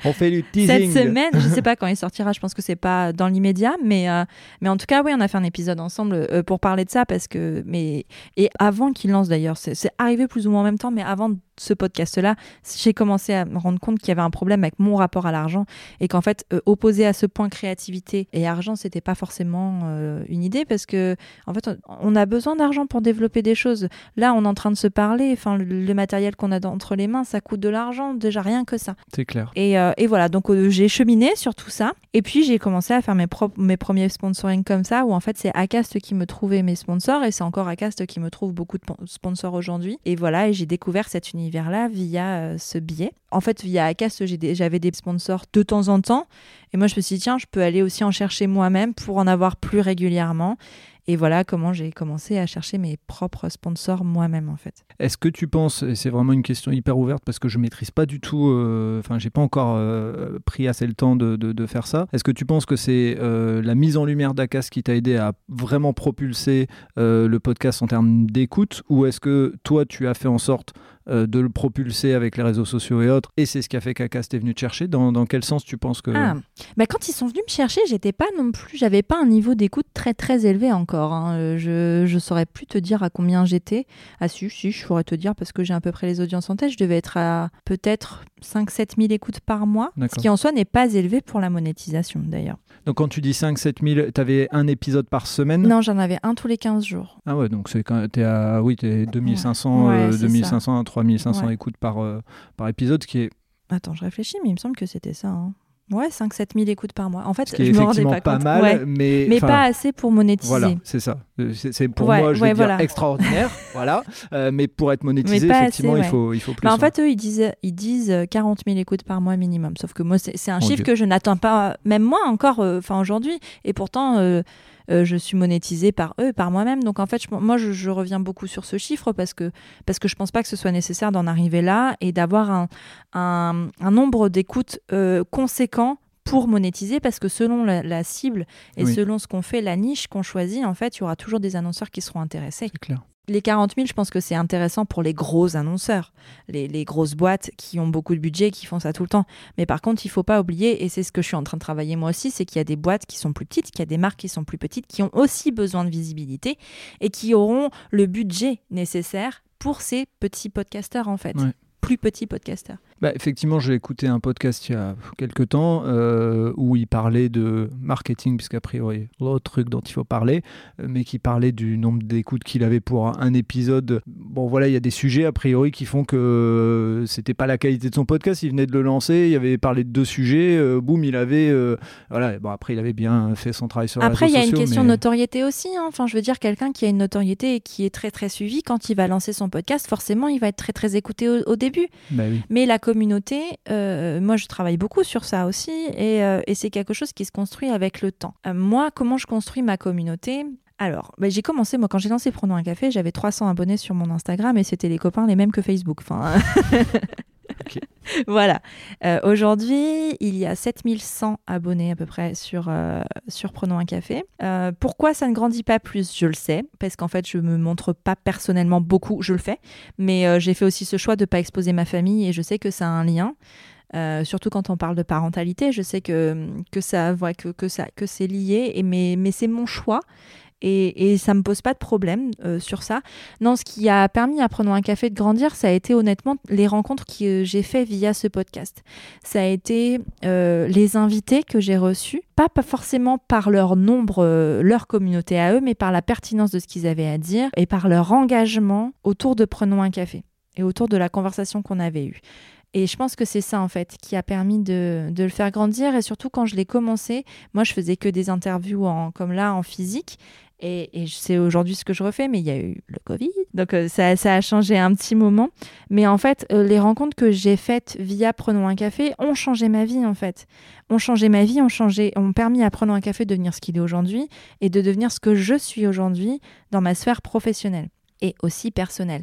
on fait du cette teasing. semaine. Je sais pas quand il sortira. Je pense que c'est pas dans l'immédiat, mais euh, mais en tout cas, oui, on a fait un épisode ensemble euh, pour parler de ça parce que mais et avant qu'il lance d'ailleurs, c'est arrivé plus ou moins en même temps, mais avant ce podcast-là, j'ai commencé à me rendre compte qu'il y avait un problème avec mon rapport à l'argent et qu'en fait, euh, opposer à ce point créativité et argent, c'était pas forcément euh, une idée parce que en fait, on- a besoin d'argent pour développer des choses. Là, on est en train de se parler. Enfin, le, le matériel qu'on a dans- entre les mains, ça coûte de l'argent déjà rien que ça. C'est clair. Et, euh, et voilà, donc j'ai cheminé sur tout ça. Et puis j'ai commencé à faire mes, mes premiers sponsoring comme ça, où en fait c'est Acast qui me trouvait mes sponsors, et c'est encore Acast qui me trouve beaucoup de pon- sponsors aujourd'hui. Et voilà, et j'ai découvert cet univers-là via euh, ce biais. En fait, via des- j'avais des sponsors de temps en temps. Et moi, je me suis dit, tiens, je peux aller aussi en chercher moi-même pour en avoir plus régulièrement. Et voilà comment j'ai commencé à chercher mes propres sponsors moi-même, en fait. Est-ce que tu penses, et c'est vraiment une question hyper ouverte parce que je maîtrise pas du tout, euh, enfin j'ai pas encore euh, pris assez le temps de, faire ça. Est-ce que tu penses que c'est euh, la mise en lumière d'Acas qui t'a aidé à vraiment propulser euh, le podcast en termes d'écoute? Ou est-ce que toi tu as fait en sorte euh, de le propulser avec les réseaux sociaux et autres et c'est ce qui a fait qu'Acas t'est venu te chercher dans, dans quel sens tu penses que... Ah, bah quand ils sont venus me chercher, j'étais pas non plus, j'avais pas un niveau d'écoute très très élevé encore. hein. Euh, Je je saurais plus te dire à combien j'étais. Ah si, si, je pourrais te dire parce que j'ai à peu près les audiences en tête. Je devais être à peut-être 5-7 000 écoutes par mois, ce qui en soi n'est pas élevé pour la monétisation d'ailleurs. Donc quand tu dis 5-7 000, t'avais un épisode par semaine? Non, j'en avais un tous les 15 jours. Ah ouais, donc c'est quand t'es à oui, t'es 2500, Ouais, euh, c'est 2500 à 3500 Ouais. écoutes par, euh, par épisode, ce qui est, Attends, je réfléchis, mais il me semble que c'était ça. hein. Ouais, 5-7 000 écoutes par mois. En fait, ce qui je me rendais pas, pas, compte. mal, Ouais. mais, Mais pas assez pour monétiser. Voilà, c'est ça. Euh, C'est pour Ouais, moi, je vais dire voilà. extraordinaire, voilà. Euh, mais pour être monétisé, effectivement, assez, il faut, il faut plus. Bah, en hein. fait, eux, ils disent, ils disent euh, 40 000 écoutes par mois minimum. Sauf que moi, c'est un chiffre Dieu. que je n'atteins pas, même moi encore, euh, enfin aujourd'hui. Et pourtant, euh, euh, je suis monétisée par eux, par moi-même. Donc en fait, je- moi, je, je reviens beaucoup sur ce chiffre parce que, parce que je pense pas que ce soit nécessaire d'en arriver là et d'avoir un, un, un nombre d'écoutes euh, conséquent pour monétiser parce que selon la, la cible et Oui. selon ce qu'on fait, la niche qu'on choisit, en fait, il y aura toujours des annonceurs qui seront intéressés. c'est clair. Les 40 000, je pense que c'est intéressant pour les gros annonceurs, les, les grosses boîtes qui ont beaucoup de budget, qui font ça tout le temps. Mais par contre, il faut pas oublier, et c'est ce que je suis en train de travailler moi aussi, c'est qu'il y a des boîtes qui sont plus petites, qu'il y a des marques qui sont plus petites, qui ont aussi besoin de visibilité et qui auront le budget nécessaire pour ces petits podcasteurs en fait. Ouais. Plus petits podcasteurs. Bah, effectivement, j'ai écouté un podcast il y a quelques temps euh, où il parlait de marketing, puisqu'a priori, l'autre truc dont il faut parler, euh, mais qui parlait du nombre d'écoutes qu'il avait pour un épisode. Bon, voilà, il y a des sujets a priori qui font que euh, c'était pas la qualité de son podcast. Il venait de le lancer, il avait parlé de deux sujets, euh, boum, il avait. euh, voilà, bon, après, il avait bien fait son travail sur Après, il y a une sociaux, question mais- de notoriété aussi. hein. Enfin, je veux dire, quelqu'un qui a une notoriété et qui est très très suivi, quand il va lancer son podcast, forcément, il va être très très écouté au, au début. Bah oui. Mais la communauté, euh, moi je travaille beaucoup sur ça aussi, et, euh, et c'est quelque chose qui se construit avec le temps. Euh, moi, comment je construis ma communauté? Alors, bah, j'ai commencé, moi, quand j'ai lancé Prenons un café, j'avais 300 abonnés sur mon Instagram et c'était les copains les mêmes que Facebook. Voilà. Euh, Aujourd'hui, il y a 7100 abonnés à peu près sur, euh, Prenons un café. Euh, pourquoi ça ne grandit pas plus? Je le sais, parce qu'en fait, je me montre pas personnellement beaucoup, je le fais, mais euh, j'ai fait aussi ce choix de ne pas exposer ma famille et je sais que ça a un lien. Surtout quand on parle de parentalité, je sais que, que, ça, ouais, que, que, ça, que c'est lié, et mais, mais c'est mon choix. Et, et ça me pose pas de problème euh, sur ça. Non, ce qui a permis à Prenons un café de grandir, ça a été honnêtement les rencontres que j'ai fait via ce podcast. Ça a été euh, les invités que j'ai reçus, pas, forcément par leur nombre, euh, leur communauté à eux, mais par la pertinence de ce qu'ils avaient à dire et par leur engagement autour de Prenons un café et autour de la conversation qu'on avait eue. Et je pense que c'est ça, en fait, qui a permis de, de le faire grandir. Et surtout, quand je l'ai commencé, moi, je faisais que des interviews comme là, en physique. Et, c'est aujourd'hui ce que je refais, mais il y a eu le Covid, donc euh, ça, ça, a changé un petit moment. Mais en fait, euh, les rencontres que j'ai faites via Prenons un café ont changé ma vie, en fait. Ont changé ma vie, ont, changé, ont permis à Prenons un café de devenir ce qu'il est aujourd'hui et de devenir ce que je suis aujourd'hui dans ma sphère professionnelle et aussi personnel.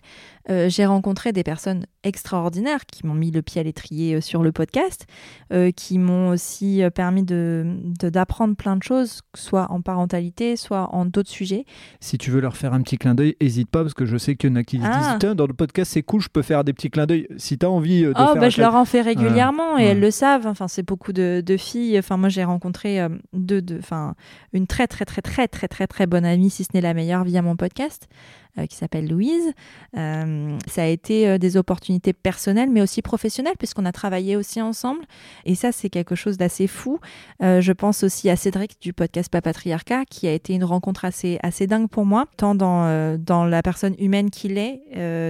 Euh, j'ai rencontré des personnes extraordinaires qui m'ont mis le pied à l'étrier euh, sur le podcast, euh, qui m'ont aussi permis de, d'apprendre plein de choses, soit en parentalité, soit en d'autres sujets. Si tu veux leur faire un petit clin d'œil, n'hésite pas, parce que je sais qu'il y en a qui ah. disent dans le podcast, c'est cool, je peux faire des petits clins d'œil. Si tu as envie de oh, faire bah, Je leur en fais régulièrement et elles le savent. Enfin, c'est beaucoup de, de, filles. Enfin, moi, j'ai rencontré deux, de, enfin, une très, très, très, très, très, très, très bonne amie, si ce n'est la meilleure, via mon podcast. Euh, qui s'appelle Louise. Euh, ça a été euh, des opportunités personnelles, mais aussi professionnelles, puisqu'on a travaillé aussi ensemble. Et ça, c'est quelque chose d'assez fou. je pense aussi à Cédric du podcast Papatriarcat, qui a été une rencontre assez, assez dingue pour moi, tant dans, dans la personne humaine qu'il est,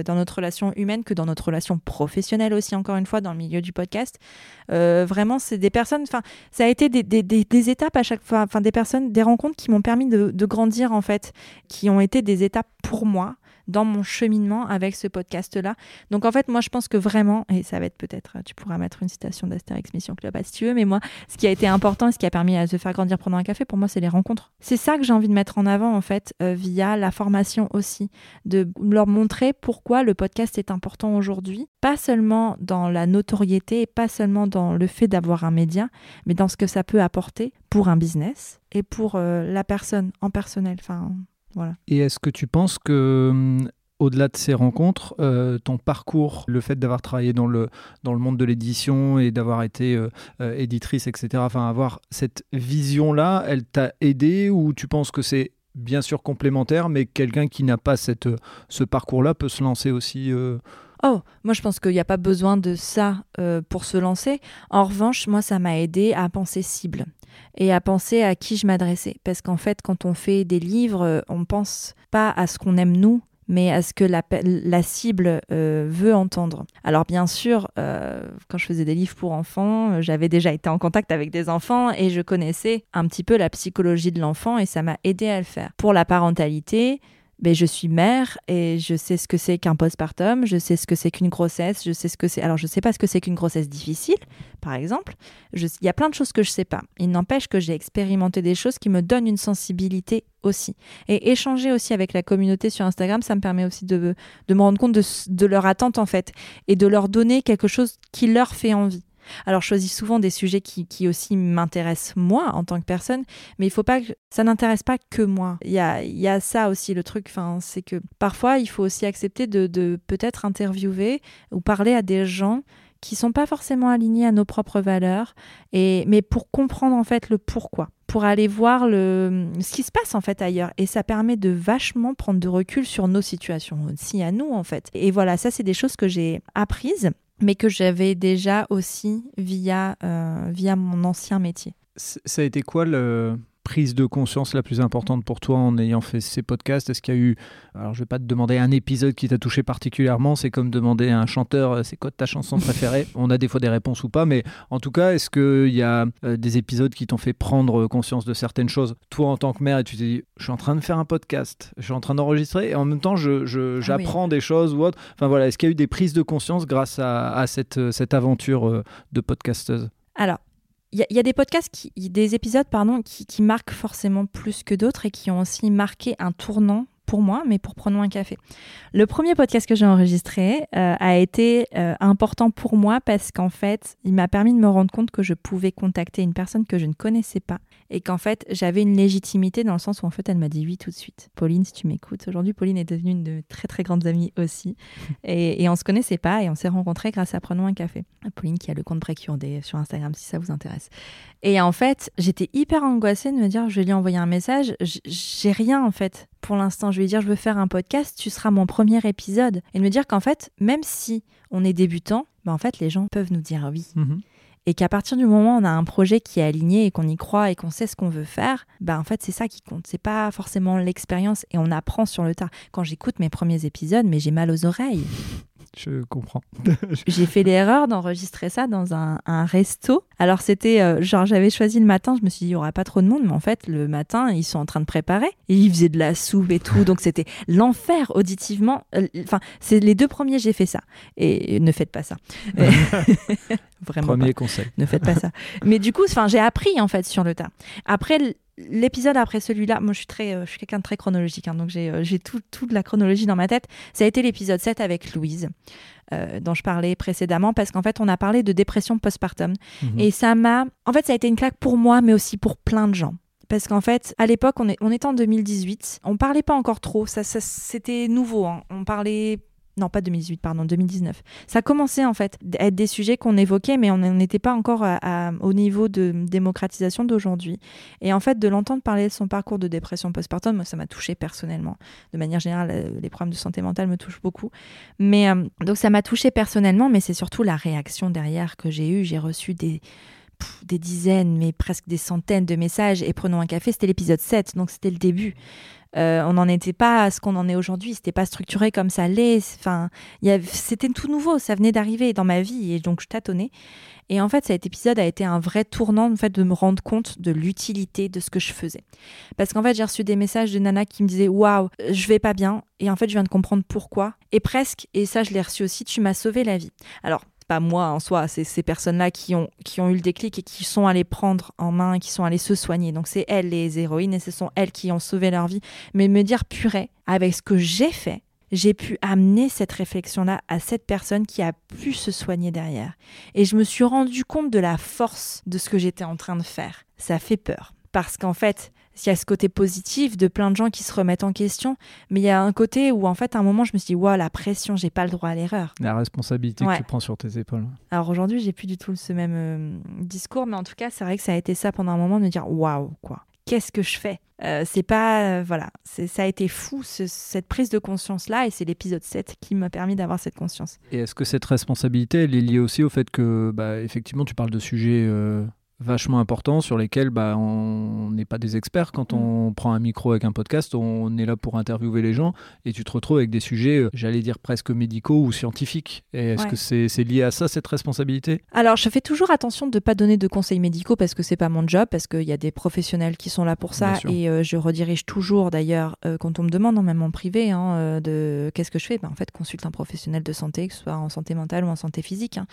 dans notre relation humaine, que dans notre relation professionnelle aussi, encore une fois, dans le milieu du podcast. vraiment, c'est des personnes, enfin, ça a été des, des, des, étapes à chaque fois, enfin, des personnes, des rencontres qui m'ont permis de, grandir, en fait, qui ont été des étapes pour moi dans mon cheminement avec ce podcast-là. Donc en fait, moi je pense que vraiment, et ça va être peut-être, tu pourras mettre une citation d'Astérix Mission Club si tu veux, mais moi, ce qui a été important et ce qui a permis à se faire grandir pendant un café, pour moi, c'est les rencontres. C'est ça que j'ai envie de mettre en avant en fait, euh, via la formation aussi, de leur montrer pourquoi le podcast est important aujourd'hui, pas seulement dans la notoriété, pas seulement dans le fait d'avoir un média, mais dans ce que ça peut apporter pour un business et pour euh, la personne en personnel. Enfin, et est-ce que tu penses que hum, au-delà de ces rencontres, euh, ton parcours, le fait d'avoir travaillé dans le, dans le monde de l'édition et d'avoir été euh, euh, éditrice, etc., enfin avoir cette vision-là, elle t'a aidé ou tu penses que c'est bien sûr complémentaire, mais quelqu'un qui n'a pas cette, ce parcours-là peut se lancer aussi Oh, moi je pense qu'il n'y a pas besoin de ça pour se lancer. En revanche, moi ça m'a aidé à penser cible et à penser à qui je m'adressais. Parce qu'en fait, quand on fait des livres, on pense pas à ce qu'on aime nous, mais à ce que la, la cible euh, veut entendre. Alors bien sûr, euh, quand je faisais des livres pour enfants, j'avais déjà été en contact avec des enfants et je connaissais un petit peu la psychologie de l'enfant et ça m'a aidé à le faire. Pour la parentalité, ben, je suis mère et je sais ce que c'est qu'un postpartum, je sais ce que c'est qu'une grossesse, je sais ce que c'est. Alors, je sais pas ce que c'est qu'une grossesse difficile, par exemple. Il y a plein de choses que je sais pas. Il n'empêche que j'ai expérimenté des choses qui me donnent une sensibilité aussi. Et échanger aussi avec la communauté sur Instagram, ça me permet aussi de, de me rendre compte de, de leur attente, en fait, et de leur donner quelque chose qui leur fait envie. Alors, je choisis souvent des sujets qui, aussi m'intéressent moi en tant que personne, mais il faut pas que ça n'intéresse pas que moi. Il y a, ça aussi le truc, c'est que parfois il faut aussi accepter de, peut-être interviewer ou parler à des gens qui sont pas forcément alignés à nos propres valeurs, et, mais pour comprendre en fait le pourquoi, pour aller voir le, ce qui se passe en fait ailleurs. Et ça permet de vachement prendre de recul sur nos situations aussi à nous en fait. Et voilà, ça c'est des choses que j'ai apprises mais que j'avais déjà aussi via, euh, via mon ancien métier. Ça a été quoi le, prise de conscience la plus importante pour toi en ayant fait ces podcasts? Est-ce qu'il y a eu, alors je vais pas te demander un épisode qui t'a touché particulièrement, c'est comme demander à un chanteur euh, c'est quoi ta chanson préférée? On a des fois des réponses ou pas, mais en tout cas, est-ce qu'il y a euh, des épisodes qui t'ont fait prendre conscience de certaines choses? Toi en tant que mère, et tu t'es dit, je suis en train de faire un podcast, je suis en train d'enregistrer et en même temps, j'apprends je, ah des choses ou autre. Enfin voilà, est-ce qu'il y a eu des prises de conscience grâce à, à cette, cette aventure de podcasteuse? Alors, il y, a des podcasts, qui, des épisodes pardon, qui, qui marquent forcément plus que d'autres et qui ont aussi marqué un tournant pour moi, mais pour Prenons un café. Le premier podcast que j'ai enregistré euh, a été euh, important pour moi parce qu'en fait, il m'a permis de me rendre compte que je pouvais contacter une personne que je ne connaissais pas et qu'en fait, j'avais une légitimité dans le sens où en fait, elle m'a dit oui tout de suite. Pauline, si tu m'écoutes, aujourd'hui, Pauline est devenue une de très très grandes amies aussi et, et on se connaissait pas et on s'est rencontrés grâce à Prenons un café. Pauline qui a le compte Break sur Instagram si ça vous intéresse. Et en fait, j'étais hyper angoissée de me dire, je vais lui envoyer un message, j'ai rien en fait pour l'instant. Je vais dire, je veux faire un podcast, tu seras mon premier épisode. Et de me dire qu'en fait, même si on est débutant, bah en fait, les gens peuvent nous dire oui. Mhm. Et qu'à partir du moment où on a un projet qui est aligné et qu'on y croit et qu'on sait ce qu'on veut faire, bah en fait c'est ça qui compte. C'est pas forcément l'expérience et on apprend sur le tas. Quand j'écoute mes premiers épisodes, mais j'ai mal aux oreilles Je comprends. j'ai fait l'erreur d'enregistrer ça dans un, un resto. Alors c'était euh, genre j'avais choisi le matin, je me suis dit il y aura pas trop de monde, mais en fait le matin ils sont en train de préparer et ils faisaient de la soupe et tout, donc c'était l'enfer auditivement. Euh, Enfin c'est les deux premiers j'ai fait ça et ne faites pas ça. Vraiment pas. Premier conseil. Ne faites pas ça. Mais du coup, enfin, j'ai appris en fait sur le tas. Après l'épisode après celui-là, moi je suis très, euh, je suis quelqu'un de très chronologique, hein, donc j'ai euh, j'ai tout, toute la chronologie dans ma tête. Ça a été l'épisode 7 avec Louise, euh, dont je parlais précédemment, parce qu'en fait on a parlé de dépression postpartum. Mhm. Et ça m'a. En fait, ça a été une claque pour moi, mais aussi pour plein de gens. Parce qu'en fait, à l'époque, on, est, on était en 2018. On parlait pas encore trop. Ça, ça- c'était nouveau. hein. On parlait. Non, pas 2018, pardon, 2019. Ça commençait en fait à être des sujets qu'on évoquait, mais on n'était pas encore à- au niveau de démocratisation d'aujourd'hui. Et en fait, de l'entendre parler de son parcours de dépression postpartum, moi, ça m'a touché personnellement. De manière générale, euh, les problèmes de santé mentale me touchent beaucoup. Mais euh, donc, ça m'a touché personnellement, mais c'est surtout la réaction derrière que j'ai eue. J'ai reçu des, des dizaines, mais presque des centaines de messages. Et prenons un café, c'était l'épisode 7, donc c'était le début. Euh, on n'en était pas à ce qu'on en est aujourd'hui. C'était pas structuré comme ça l'est. Enfin, c'était tout nouveau. Ça venait d'arriver dans ma vie et donc je tâtonnais. Et en fait, cet épisode a été un vrai tournant en fait, de me rendre compte de l'utilité de ce que je faisais. Parce qu'en fait, j'ai reçu des messages de Nana qui me disaient Waouh, je vais pas bien. Et en fait, je viens de comprendre pourquoi. Et presque, et ça, je l'ai reçu aussi, tu m'as sauvé la vie. Alors, pas moi en soi, c'est ces personnes-là qui ont, qui ont eu le déclic et qui sont allées prendre en main, qui sont allées se soigner. Donc, c'est elles les héroïnes et ce sont elles qui ont sauvé leur vie. Mais me dire purée, avec ce que j'ai fait, j'ai pu amener cette réflexion-là à cette personne qui a pu se soigner derrière. Et je me suis rendu compte de la force de ce que j'étais en train de faire. Ça fait peur. Parce qu'en fait, il y a ce côté positif de plein de gens qui se remettent en question, mais il y a un côté où, en fait, à un moment, je me suis dit, waouh, la pression, j'ai pas le droit à l'erreur. La responsabilité Ouais. que tu prends sur tes épaules. Alors aujourd'hui, j'ai plus du tout ce même euh, discours, mais en tout cas, c'est vrai que ça a été ça pendant un moment de me dire, waouh, quoi. Qu'est-ce que je fais? Euh, C'est pas. euh, voilà. Ça a été fou, ce- cette prise de conscience-là, et c'est l'épisode 7 qui m'a permis d'avoir cette conscience. Et est-ce que cette responsabilité, elle est liée aussi au fait que, bah, effectivement, tu parles de sujets vachement importants sur lesquels bah, on n'est pas des experts. Quand Mm. on prend un micro avec un podcast, on est là pour interviewer les gens et tu te retrouves avec des sujets, euh, j'allais dire presque médicaux ou scientifiques. Est-ce Ouais. que c'est c'est lié à ça, cette responsabilité? Alors, je fais toujours attention de ne pas donner de conseils médicaux parce que c'est pas mon job, parce qu'il y a des professionnels qui sont là pour ça. Et euh, je redirige toujours, d'ailleurs, euh, quand on me demande, hein, même en privé, hein, euh, de qu'est-ce que je fais? Ben, En fait, consulte un professionnel de santé, que ce soit en santé mentale ou en santé physique. hein.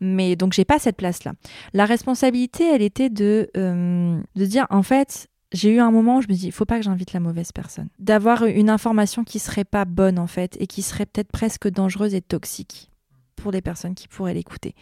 Mais donc, j'ai pas cette place-là. La responsabilité, elle était de, euh, de dire, en fait, j'ai eu un moment où je me dis, il faut pas que j'invite la mauvaise personne. D'avoir une information qui serait pas bonne, en fait, et qui serait peut-être presque dangereuse et toxique pour les personnes qui pourraient l'écouter.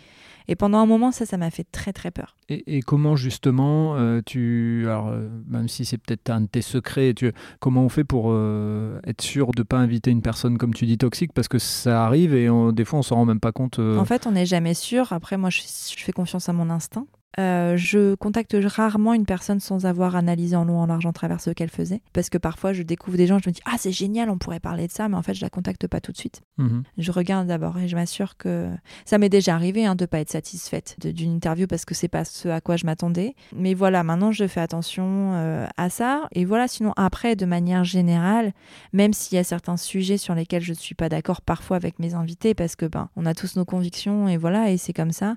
Et pendant un moment, ça, ça m'a fait très très peur. et, et comment justement euh, tu, alors euh, même si c'est peut-être un de tes secrets, tu, comment on fait pour euh, être sûr de pas inviter une personne comme tu dis toxique? Parce que ça arrive et on- des fois on s'en rend même pas compte. En fait, on n'est jamais sûr. Après, moi, je, je fais confiance à mon instinct. Euh, je contacte rarement une personne sans avoir analysé en long en large en travers ce qu'elle faisait. Parce que parfois, je découvre des gens, je me dis Ah, c'est génial, on pourrait parler de ça, mais en fait, je la contacte pas tout de suite. mhm. Je regarde d'abord et je m'assure que ça m'est déjà arrivé hein, de pas être satisfaite d'une interview parce que c'est pas ce à quoi je m'attendais. Mais voilà, maintenant je fais attention euh, à ça. Et voilà, sinon après, de manière générale, même s'il y a certains sujets sur lesquels je ne suis pas d'accord parfois avec mes invités parce que ben on a tous nos convictions et voilà et c'est comme ça.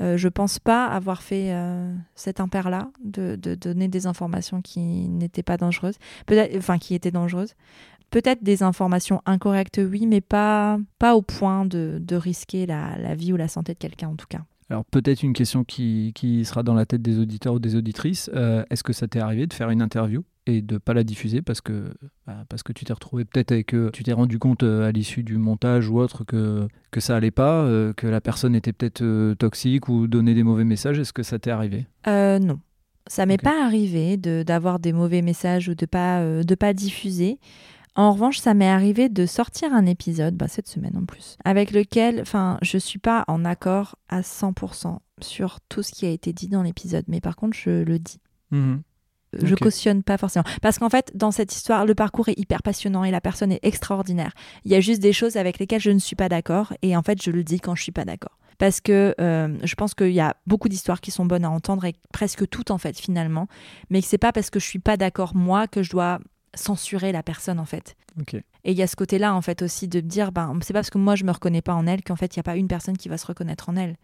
Euh, je pense pas avoir fait euh, cet impair-là de, de donner des informations qui n'étaient pas dangereuses, peut-être, enfin qui étaient dangereuses. Peut-être des informations incorrectes, oui, mais pas, pas au point de, de risquer la, la vie ou la santé de quelqu'un, en tout cas. Alors peut-être une question qui, qui sera dans la tête des auditeurs ou des auditrices. Euh, Est-ce que ça t'est arrivé de faire une interview? Et de pas la diffuser parce que, bah, parce que tu t'es retrouvé peut-être avec... euh, tu t'es rendu compte euh, à l'issue du montage ou autre que, que ça allait pas, euh, que la personne était peut-être euh, toxique ou donnait des mauvais messages. Est-ce que ça t'est arrivé? Euh, non. Ça m'est pas arrivé de- d'avoir des mauvais messages ou de pas, de pas diffuser. En revanche, ça m'est arrivé de sortir un épisode, bah, cette semaine en plus, avec lequel enfin, je suis pas en accord à 100% sur tout ce qui a été dit dans l'épisode. Mais par contre, je le dis. Je cautionne pas forcément. Parce qu'en fait, dans cette histoire, le parcours est hyper passionnant et la personne est extraordinaire. Il y a juste des choses avec lesquelles je ne suis pas d'accord et en fait, je le dis quand je suis pas d'accord. Parce que euh, je pense qu'il y a beaucoup d'histoires qui sont bonnes à entendre et presque toutes en fait finalement, mais que c'est pas parce que je suis pas d'accord moi que je dois censurer la personne en fait. Et il y a ce côté-là en fait aussi de me dire, ben c'est pas parce que moi je me reconnais pas en elle qu'en fait il y a pas une personne qui va se reconnaître en elle.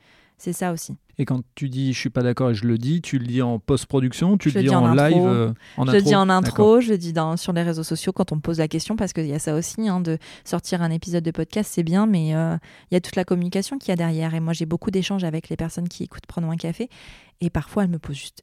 C'est ça aussi. Et quand tu dis je suis pas d'accord et je le dis, tu le dis en post-production, tu Je le dis dis en, live, euh, en je le dis en intro, je le dis dans, sur les réseaux sociaux quand on me pose la question, parce qu'il y a ça aussi, hein, de sortir un épisode de podcast, c'est bien, mais euh, il y a toute la communication qu'il y a derrière. Et moi, j'ai beaucoup d'échanges avec les personnes qui écoutent Prenons un café. Et parfois, elles me posent juste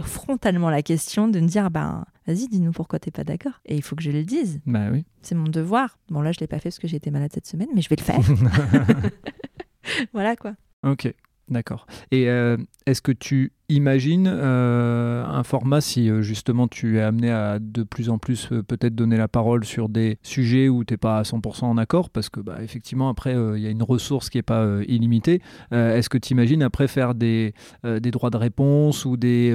frontalement la question de me dire, ben, vas-y, dis-nous pourquoi t'es pas d'accord. Et il faut que je le dise. Bah oui. C'est mon devoir. Bon, là, je l'ai pas fait parce que j'ai été malade cette semaine, mais je vais le faire. voilà, quoi. Ok, d'accord. Et euh, est-ce que tu imagines euh, un format si euh, justement tu es amené à de plus en plus euh, peut-être donner la parole sur des sujets où tu n'es pas à 100% en accord? Parce que bah, effectivement après euh, il y a une ressource qui n'est pas illimitée. Est-ce que tu imagines après faire des, des droits de réponse ou des,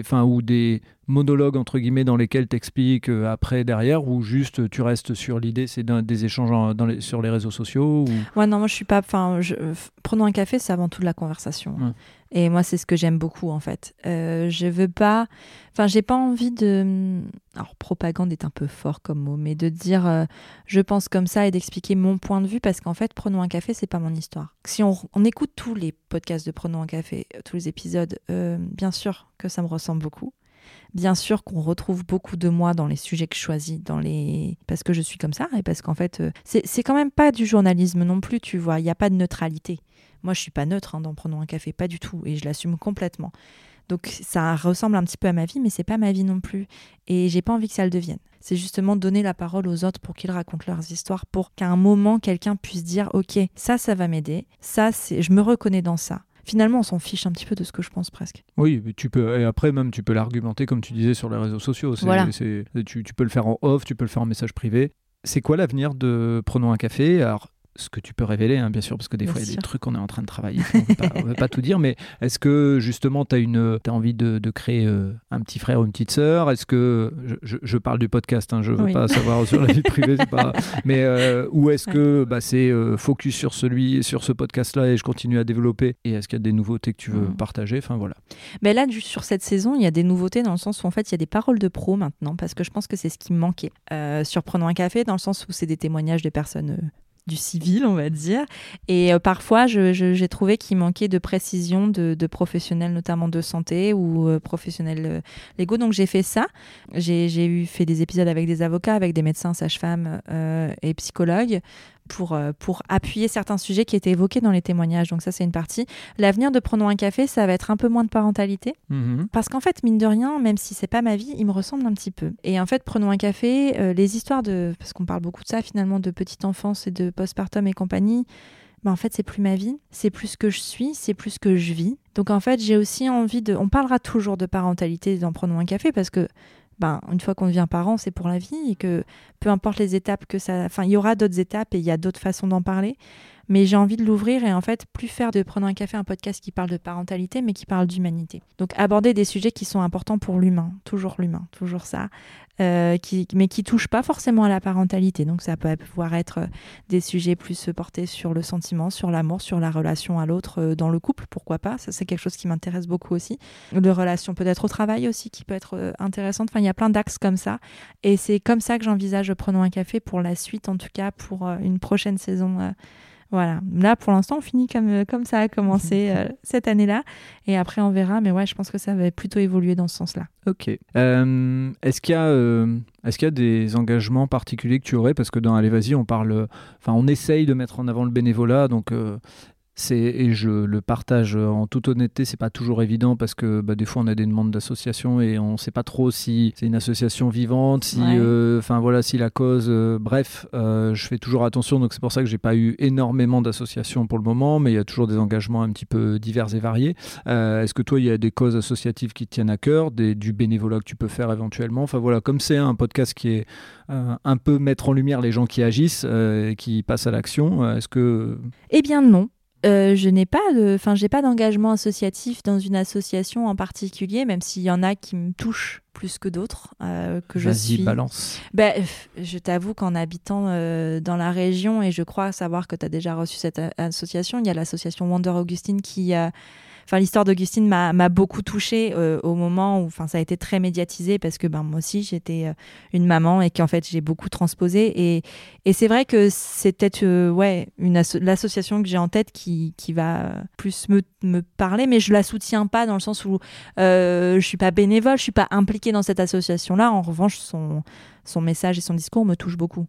enfin, ou des monologues entre guillemets dans lesquels tu expliques après derrière ou juste tu restes sur l'idée c'est des échanges en- dans les- sur les réseaux sociaux ou... Ouais, non, moi je suis pas. Enfin, prenons un café, c'est avant tout de la conversation. Ouais. Et moi, c'est ce que j'aime beaucoup en fait. Euh, je veux pas. Enfin, j'ai pas envie de. Alors, propagande est un peu fort comme mot, mais de dire euh, je pense comme ça et d'expliquer mon point de vue parce qu'en fait, prenons un café, c'est pas mon histoire. Si on, écoute tous les podcasts de Prenons un café, euh, tous les épisodes, euh, bien sûr que ça me ressemble beaucoup. Bien sûr qu'on retrouve beaucoup de moi dans les sujets que je choisis, dans les... parce que je suis comme ça et parce qu'en fait, c'est quand même pas du journalisme non plus, tu vois. Il n'y a pas de neutralité. Moi, je suis pas neutre hein, dans Prenons un café, pas du tout, et je l'assume complètement. Donc ça ressemble un petit peu à ma vie, mais c'est pas ma vie non plus, et j'ai pas envie que ça le devienne. C'est justement donner la parole aux autres pour qu'ils racontent leurs histoires, pour qu'à un moment quelqu'un puisse dire, ok, ça, ça va m'aider, ça, c'est, je me reconnais dans ça. Finalement, on s'en fiche un petit peu de ce que je pense presque. Oui, mais tu peux, et après même tu peux l'argumenter comme tu disais sur les réseaux sociaux. Voilà. c'est- tu, tu peux le faire en off, tu peux le faire en message privé. C'est quoi l'avenir de Prenons un café? Alors, ce que tu peux révéler, hein, bien sûr, parce que des Bien fois il y a des trucs qu'on est en train de travailler, on ne veut pas tout dire, mais est-ce que justement tu as, as envie de, de créer euh, un petit frère ou une petite sœur? Est-ce que, je, parle du podcast, hein, je ne veux Oui. pas savoir sur la vie privée, pas, mais euh, ou est-ce que bah, c'est euh, focus sur celui, sur ce podcast-là et je continue à développer? Et est-ce qu'il y a des nouveautés que tu veux Mhm. partager? Enfin voilà. Mais là, sur cette saison, il y a des nouveautés dans le sens où en fait, il y a des paroles de pro maintenant, parce que je pense que c'est ce qui me manquait. Euh, sur Prenons un café, dans le sens où c'est des témoignages de personnes du civil, on va dire. Et euh, parfois, j'ai trouvé qu'il manquait de précision de, professionnels, notamment de santé ou euh, professionnels euh, légaux. Donc j'ai fait ça. J'ai eu fait des épisodes avec des avocats, avec des médecins, sages-femmes et psychologues. Pour, euh, pour appuyer certains sujets qui étaient évoqués dans les témoignages. Donc ça, c'est une partie. L'avenir de Prenons un café, ça va être un peu moins de parentalité. Mhm. Parce qu'en fait, mine de rien, même si c'est pas ma vie, il me ressemble un petit peu. Et en fait, prenons un café, euh, les histoires de. Parce qu'on parle beaucoup de ça finalement, de petite enfance et de postpartum et compagnie. Ben, en fait, c'est plus ma vie, c'est plus ce que je suis, c'est plus ce que je vis. Donc en fait, j'ai aussi envie de. On parlera toujours de parentalité dans Prenons un café parce que. Ben, une fois qu'on devient parent, c'est pour la vie et que peu importe les étapes que ça. Enfin, il y aura d'autres étapes et il y a d'autres façons d'en parler. Mais j'ai envie de l'ouvrir et en fait, plus faire de Prenons un café un podcast qui parle de parentalité, mais qui parle d'humanité. Donc, aborder des sujets qui sont importants pour l'humain, toujours l'humain, toujours ça, euh, qui, mais qui touchent pas forcément à la parentalité. Donc, ça peut pouvoir être euh, des sujets plus portés sur le sentiment, sur l'amour, sur la relation à l'autre euh, dans le couple, pourquoi pas. Ça, c'est quelque chose qui m'intéresse beaucoup aussi. De relations peut-être au travail aussi, qui peut être euh, intéressante. Enfin, il y a plein d'axes comme ça. Et c'est comme ça que j'envisage Prenons un café pour la suite, en tout cas pour une prochaine saison. Voilà. Là, pour l'instant, on finit comme, euh, comme ça a commencé euh, cette année-là. Et après, on verra. Mais ouais, je pense que ça va plutôt évoluer dans ce sens-là. Ok. Euh, est-ce qu'il y euh, qu'il y a des engagements particuliers que tu aurais? Parce que dans Allez Vas-y, on parle, enfin, on essaye de mettre en avant le bénévolat, donc. Et je le partage en toute honnêteté, c'est pas toujours évident parce que bah, des fois on a des demandes d'associations et on sait pas trop si c'est une association vivante, si, Ouais. euh, enfin voilà, si la cause. euh, bref, euh, je fais toujours attention, donc c'est pour ça que j'ai pas eu énormément d'associations pour le moment, mais il y a toujours des engagements un petit peu divers et variés. Est-ce que toi, il y a des causes associatives qui te tiennent à cœur, des, du bénévolat que tu peux faire éventuellement? Enfin voilà, comme c'est un podcast qui est un peu mettre en lumière les gens qui agissent, et qui passent à l'action, est-ce que Eh bien, non. Euh, je n'ai pas de, enfin, j'ai pas d'engagement associatif dans une association en particulier, même s'il y en a qui me touchent plus que d'autres, euh, que je vas-y suis. balance pff, je t'avoue qu'en habitant euh, dans la région, et je crois savoir que tu as déjà reçu cette association, il y a l'association Wonder Augustine qui, enfin l'histoire d'Augustine m'a beaucoup touchée au moment où, enfin ça a été très médiatisé parce que ben moi aussi j'étais une maman et qu'en fait j'ai beaucoup transposé et, et c'est vrai que c'est peut-être une l'association que j'ai en tête qui, qui va plus me, me, parler, mais je la soutiens pas dans le sens où je suis pas bénévole, je suis pas impliquée dans cette association là. En revanche, son son message et son discours me touchent beaucoup.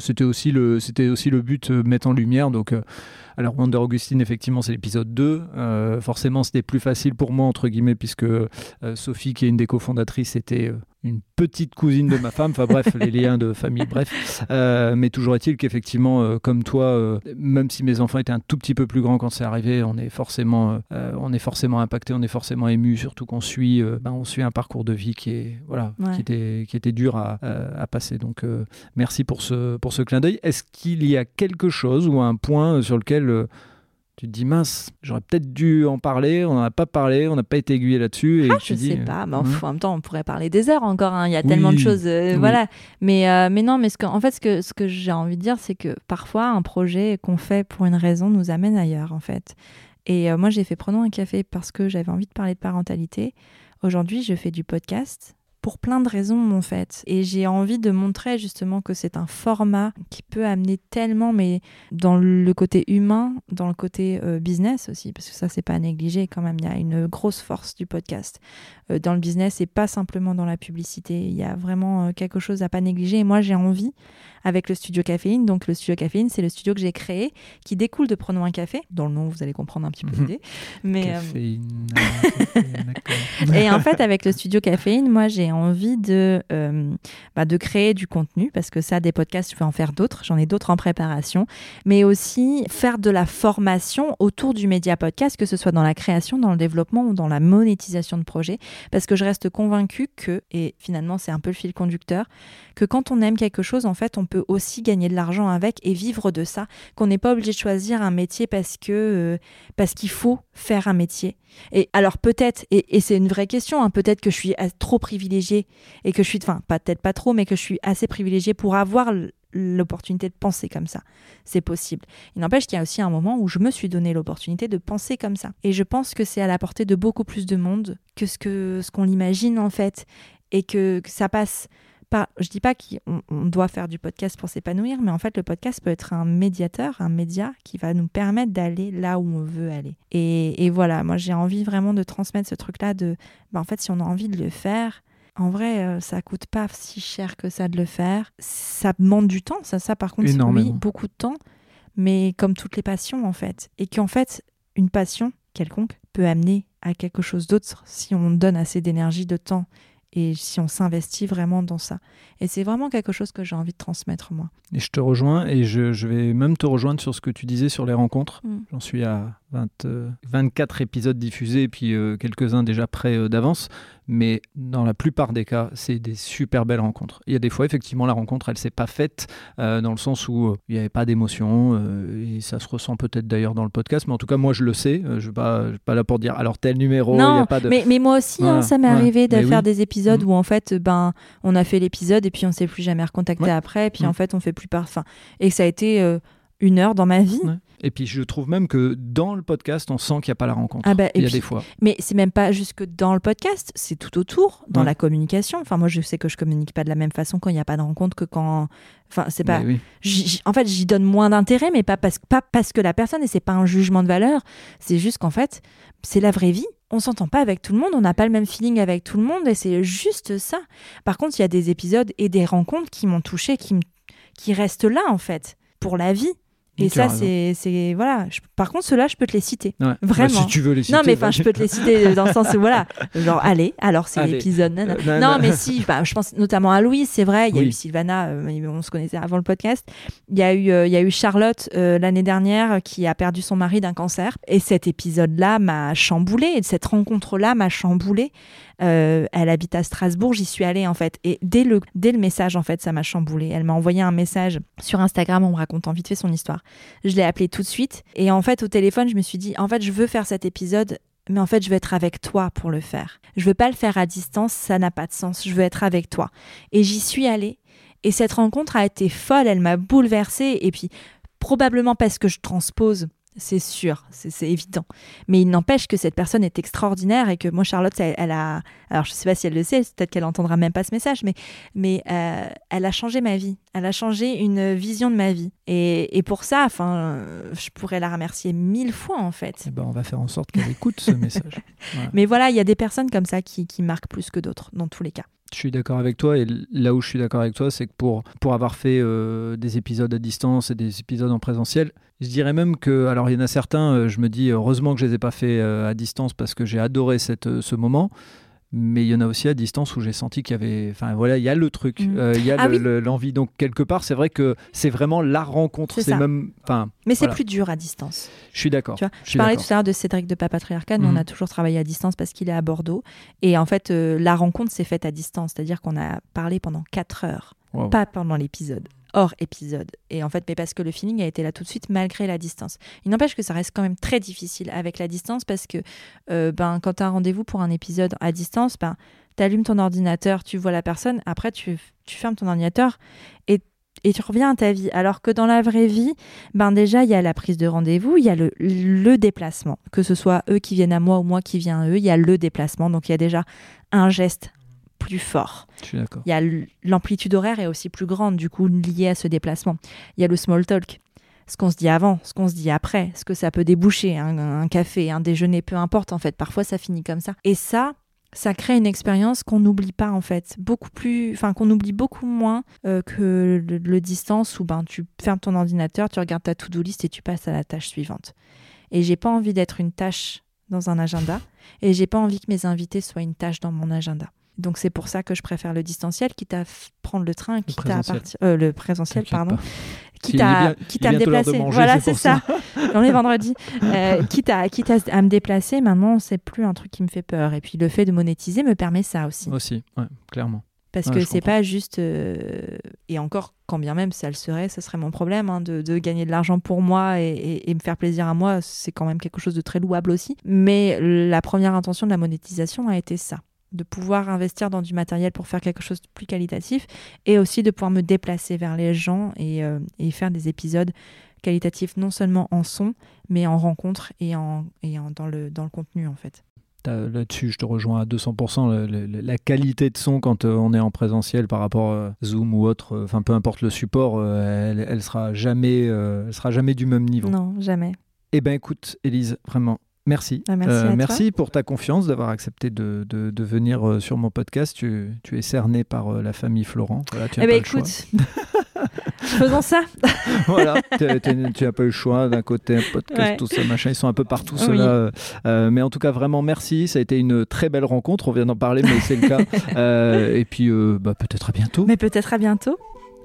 C'était aussi le, but, euh, mettre en lumière. Donc, euh, alors Wonder Augustine, effectivement, c'est l'épisode 2. Euh, forcément, c'était plus facile pour moi entre guillemets puisque Sophie, qui est une des cofondatrices, était une petite cousine de ma femme. Enfin bref, les liens de famille, bref. Euh, mais toujours est-il qu'effectivement, euh, comme toi, euh, même si mes enfants étaient un tout petit peu plus grands quand c'est arrivé, on est forcément, on est forcément impacté, on est forcément ému, surtout qu'on suit, ben, on suit un parcours de vie qui est, voilà, qui était, qui était dur à, à passer. Donc merci pour ce, pour ce clin d'œil. Est-ce qu'il y a quelque chose ou un point sur lequel tu te dis mince, j'aurais peut-être dû en parler, on n'en a pas parlé, on n'a pas été aiguillé là-dessus. Et ah, je ne sais pas, mais en, même temps, on pourrait parler des heures encore. Hein. Il y a tellement de choses, euh, voilà. Mais, euh, mais non, mais ce que, en fait, ce que, ce que j'ai envie de dire, c'est que parfois, un projet qu'on fait pour une raison nous amène ailleurs, en fait. Et euh, moi, j'ai fait Prenons un café parce que j'avais envie de parler de parentalité. Aujourd'hui, je fais du podcast pour plein de raisons en fait. Et j'ai envie de montrer justement que c'est un format qui peut amener tellement, mais dans le côté humain, dans le côté euh, business aussi, parce que ça c'est pas à négliger quand même. Il y a une grosse force du podcast euh, dans le business et pas simplement dans la publicité. Il y a vraiment euh, quelque chose à pas négliger. Et moi j'ai envie avec le studio caféine. Donc le studio caféine, c'est le studio que j'ai créé qui découle de Prenons un café. Dans le nom, vous allez comprendre un petit peu mhm. l'idée. Mais caféine, et en fait, avec le studio caféine, moi j'ai envie de, euh, bah, de créer du contenu parce que ça, des podcasts, je vais en faire d'autres. J'en ai d'autres en préparation. Mais aussi faire de la formation autour du média podcast, que ce soit dans la création, dans le développement ou dans la monétisation de projets. Parce que je reste convaincue que, et finalement c'est un peu le fil conducteur, que quand on aime quelque chose, en fait, on peut aussi gagner de l'argent avec et vivre de ça, qu'on n'est pas obligé de choisir un métier parce que euh, parce qu'il faut faire un métier. Et alors peut-être, et, c'est une vraie question, hein, peut-être que je suis trop privilégiée et que je suis, enfin peut-être pas trop, mais que je suis assez privilégiée pour avoir l'opportunité de penser comme ça. C'est possible. Il n'empêche qu'il y a aussi un moment où je me suis donné l'opportunité de penser comme ça. Et je pense que c'est à la portée de beaucoup plus de monde que ce que ce qu'on l'imagine en fait, et que ça passe pas, je dis pas qu'on doit faire du podcast pour s'épanouir, mais en fait, le podcast peut être un médiateur, un média qui va nous permettre d'aller là où on veut aller. Et, voilà, moi, j'ai envie vraiment de transmettre ce truc-là de, bah, en fait, si on a envie de le faire, en vrai, euh, ça coûte pas si cher que ça de le faire. Ça demande du temps, ça, ça par contre, oui, beaucoup de temps, mais comme toutes les passions, en fait. Et qu'en fait, une passion quelconque peut amener à quelque chose d'autre si on donne assez d'énergie, de temps et si on s'investit vraiment dans ça. Et c'est vraiment quelque chose que j'ai envie de transmettre, moi. Et je te rejoins, et je, je vais même te rejoindre sur ce que tu disais sur les rencontres. Mm. J'en suis à 24 euh, épisodes diffusés, et puis euh, quelques-uns déjà prêts euh, d'avance. Mais dans la plupart des cas, c'est des super belles rencontres. Il y a des fois, effectivement, la rencontre, elle s'est pas faite dans le sens où il n'y avait pas d'émotion, et ça se ressent peut-être d'ailleurs dans le podcast, mais en tout cas, moi, je le sais. je ne suis pas, là pour dire, alors tel numéro, a pas de... Mais, mais moi aussi, hein, ça m'est arrivé de faire des épisodes mm. où, en fait, ben, on a fait l'épisode, et puis on s'est plus jamais recontacté après, et puis en fait, on fait plus part... Enfin, et ça a été une heure dans ma vie. Et puis je trouve même que dans le podcast, on sent qu'il n'y a pas la rencontre. Ah bah, il y a des fois. Mais c'est même pas juste que dans le podcast, c'est tout autour, dans la communication. Enfin, moi, je sais que je communique pas de la même façon quand il n'y a pas de rencontre que quand. Enfin, c'est pas. En fait, j'y donne moins d'intérêt, mais pas parce, pas parce que la personne, et c'est pas un jugement de valeur, c'est juste qu'en fait, c'est la vraie vie. On s'entend pas avec tout le monde, on n'a pas le même feeling avec tout le monde, et c'est juste ça. Par contre, il y a des épisodes et des rencontres qui m'ont touché, qui, qui restent là, en fait, pour la vie. Et ça, c'est. Voilà. par contre, ceux-là, je peux te les citer. Bah, Vraiment. si tu veux les citer. Non, mais enfin, je peux te les citer dans le sens où, voilà. Genre, allez, alors c'est l'épisode. Euh, non, mais si, bah, je pense notamment à Louise, c'est vrai. Il y a eu Sylvana, euh, on se connaissait avant le podcast. Il y a eu, euh, il y a eu Charlotte l'année dernière qui a perdu son mari d'un cancer. Et cet épisode-là m'a chamboulé. Et cette rencontre-là m'a chamboulé. elle habite à Strasbourg, j'y suis allée en fait. Et dès le, dès le message, en fait, ça m'a chamboulé. Elle m'a envoyé un message sur Instagram en me racontant vite fait son histoire. Je l'ai appelé tout de suite. Et en fait, au téléphone, je me suis dit, en fait, je veux faire cet épisode mais en fait, je veux être avec toi pour le faire. Je veux pas le faire à distance, ça n'a pas de sens. Je veux être avec toi. Et j'y suis allée. Et cette rencontre a été folle, elle m'a bouleversée. Et puis, probablement parce que je transpose c'est sûr, c'est évident. Mais il n'empêche que cette personne est extraordinaire et que moi, Charlotte, elle, a. Alors, je ne sais pas si elle le sait, peut-être qu'elle n'entendra même pas ce message, mais, mais euh, elle a changé ma vie. Elle a changé une vision de ma vie. Et, pour ça, enfin, je pourrais la remercier mille fois, en fait. Eh ben, on va faire en sorte qu'elle écoute ce message. Mais voilà, il y a des personnes comme ça qui, qui marquent plus que d'autres, dans tous les cas. Je suis d'accord avec toi et là où je suis d'accord avec toi, c'est que pour, pour avoir fait euh, des épisodes à distance et des épisodes en présentiel, je dirais même que, alors il y en a certains, euh, je me dis heureusement que je les ai pas fait euh, à distance parce que j'ai adoré cette, ce moment. Mais il y en a aussi à distance où j'ai senti qu'il y avait enfin voilà il y a le truc mm. euh, il y a ah l'envie. Donc quelque part c'est vrai que c'est vraiment la rencontre c'est même enfin mais c'est plus dur à distance. Je suis d'accord. Je parlais tout à l'heure de Cédric de Papatriarcat nous on mm. a toujours travaillé à distance parce qu'il est à Bordeaux. Et en fait euh, la rencontre s'est faite à distance. C'est-à-dire qu'on a parlé pendant 4 heures pas pendant l'épisode hors épisode. Et en fait, mais parce que le feeling a été là tout de suite malgré la distance. Il n'empêche que ça reste quand même très difficile avec la distance parce que euh, ben, quand tu as un rendez-vous pour un épisode à distance, ben, tu allumes ton ordinateur, tu vois la personne, après tu, tu fermes ton ordinateur et et tu reviens à ta vie. Alors que dans la vraie vie, ben déjà, il y a la prise de rendez-vous, il y a le, le, déplacement. Que ce soit eux qui viennent à moi ou moi qui viens à eux, il y a le déplacement. Donc il y a déjà un geste plus fort. Je suis d'accord. Il y a l'amplitude horaire est aussi plus grande, du coup, liée à ce déplacement. Il y a le small talk. Ce qu'on se dit avant, ce qu'on se dit après, ce que ça peut déboucher, un, café, un déjeuner, peu importe en fait. Parfois, ça finit comme ça. Et ça, ça crée une expérience qu'on n'oublie pas en fait, beaucoup plus, enfin qu'on oublie beaucoup moins euh, que le, distance où ben tu fermes ton ordinateur, tu regardes ta to-do list et tu passes à la tâche suivante. Et j'ai pas envie d'être une tâche dans un agenda et j'ai pas envie que mes invités soient une tâche dans mon agenda. Donc c'est pour ça que je préfère le distanciel, quitte à prendre le train, quitte à partir, euh, le présentiel, pardon, quitte à, quitte à me déplacer. voilà, c'est ça. On est vendredi. Euh, quitte à, quitte à, me déplacer, maintenant c'est plus un truc qui me fait peur. Et puis le fait de monétiser me permet ça aussi. Aussi, ouais, clairement. Parce que c'est pas juste. Euh, et encore, quand bien même ça le serait, ce serait mon problème hein, de, de, gagner de l'argent pour moi et, et, me faire plaisir à moi. C'est quand même quelque chose de très louable aussi. Mais la première intention de la monétisation a été ça de pouvoir investir dans du matériel pour faire quelque chose de plus qualitatif et aussi de pouvoir me déplacer vers les gens et, euh, faire des épisodes qualitatifs non seulement en son mais en rencontre et, en, et dans, le, dans le contenu en fait. Là-dessus, je te rejoins à 200%. la qualité de son quand euh, on est en présentiel par rapport à Zoom ou autre, enfin peu importe le support, euh, elle, elle, sera jamais, elle sera jamais du même niveau. Non, jamais. Eh ben écoute, Élise, vraiment, Merci. Ah, merci, euh, merci pour ta confiance, d'avoir accepté de, de, venir euh, sur mon podcast. Tu, tu es cerné par euh, la famille Florent. Voilà, tu eh ben écoute, faisons ça. voilà, tu n'as pas eu le choix. D'un côté, un podcast, tout ça, machin. Ils sont un peu partout, ceux-là. mais en tout cas, vraiment, merci. Ça a été une très belle rencontre. On vient d'en parler, mais c'est le cas. et puis, bah, peut-être à bientôt. Mais peut-être à bientôt.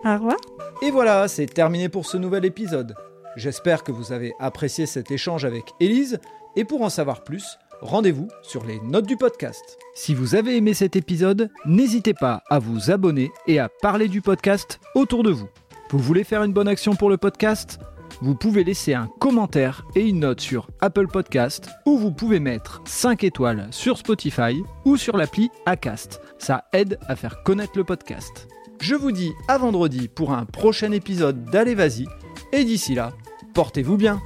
Au revoir. Et voilà, c'est terminé pour ce nouvel épisode. J'espère que vous avez apprécié cet échange avec Élise. Et pour en savoir plus, rendez-vous sur les notes du podcast. Si vous avez aimé cet épisode, n'hésitez pas à vous abonner et à parler du podcast autour de vous. Vous voulez faire une bonne action pour le podcast? Vous pouvez laisser un commentaire et une note sur Apple Podcast ou vous pouvez mettre 5 étoiles sur Spotify ou sur l'appli Acast. Ça aide à faire connaître le podcast. Je vous dis à vendredi pour un prochain épisode d'Allez Vas-y et d'ici là, portez-vous bien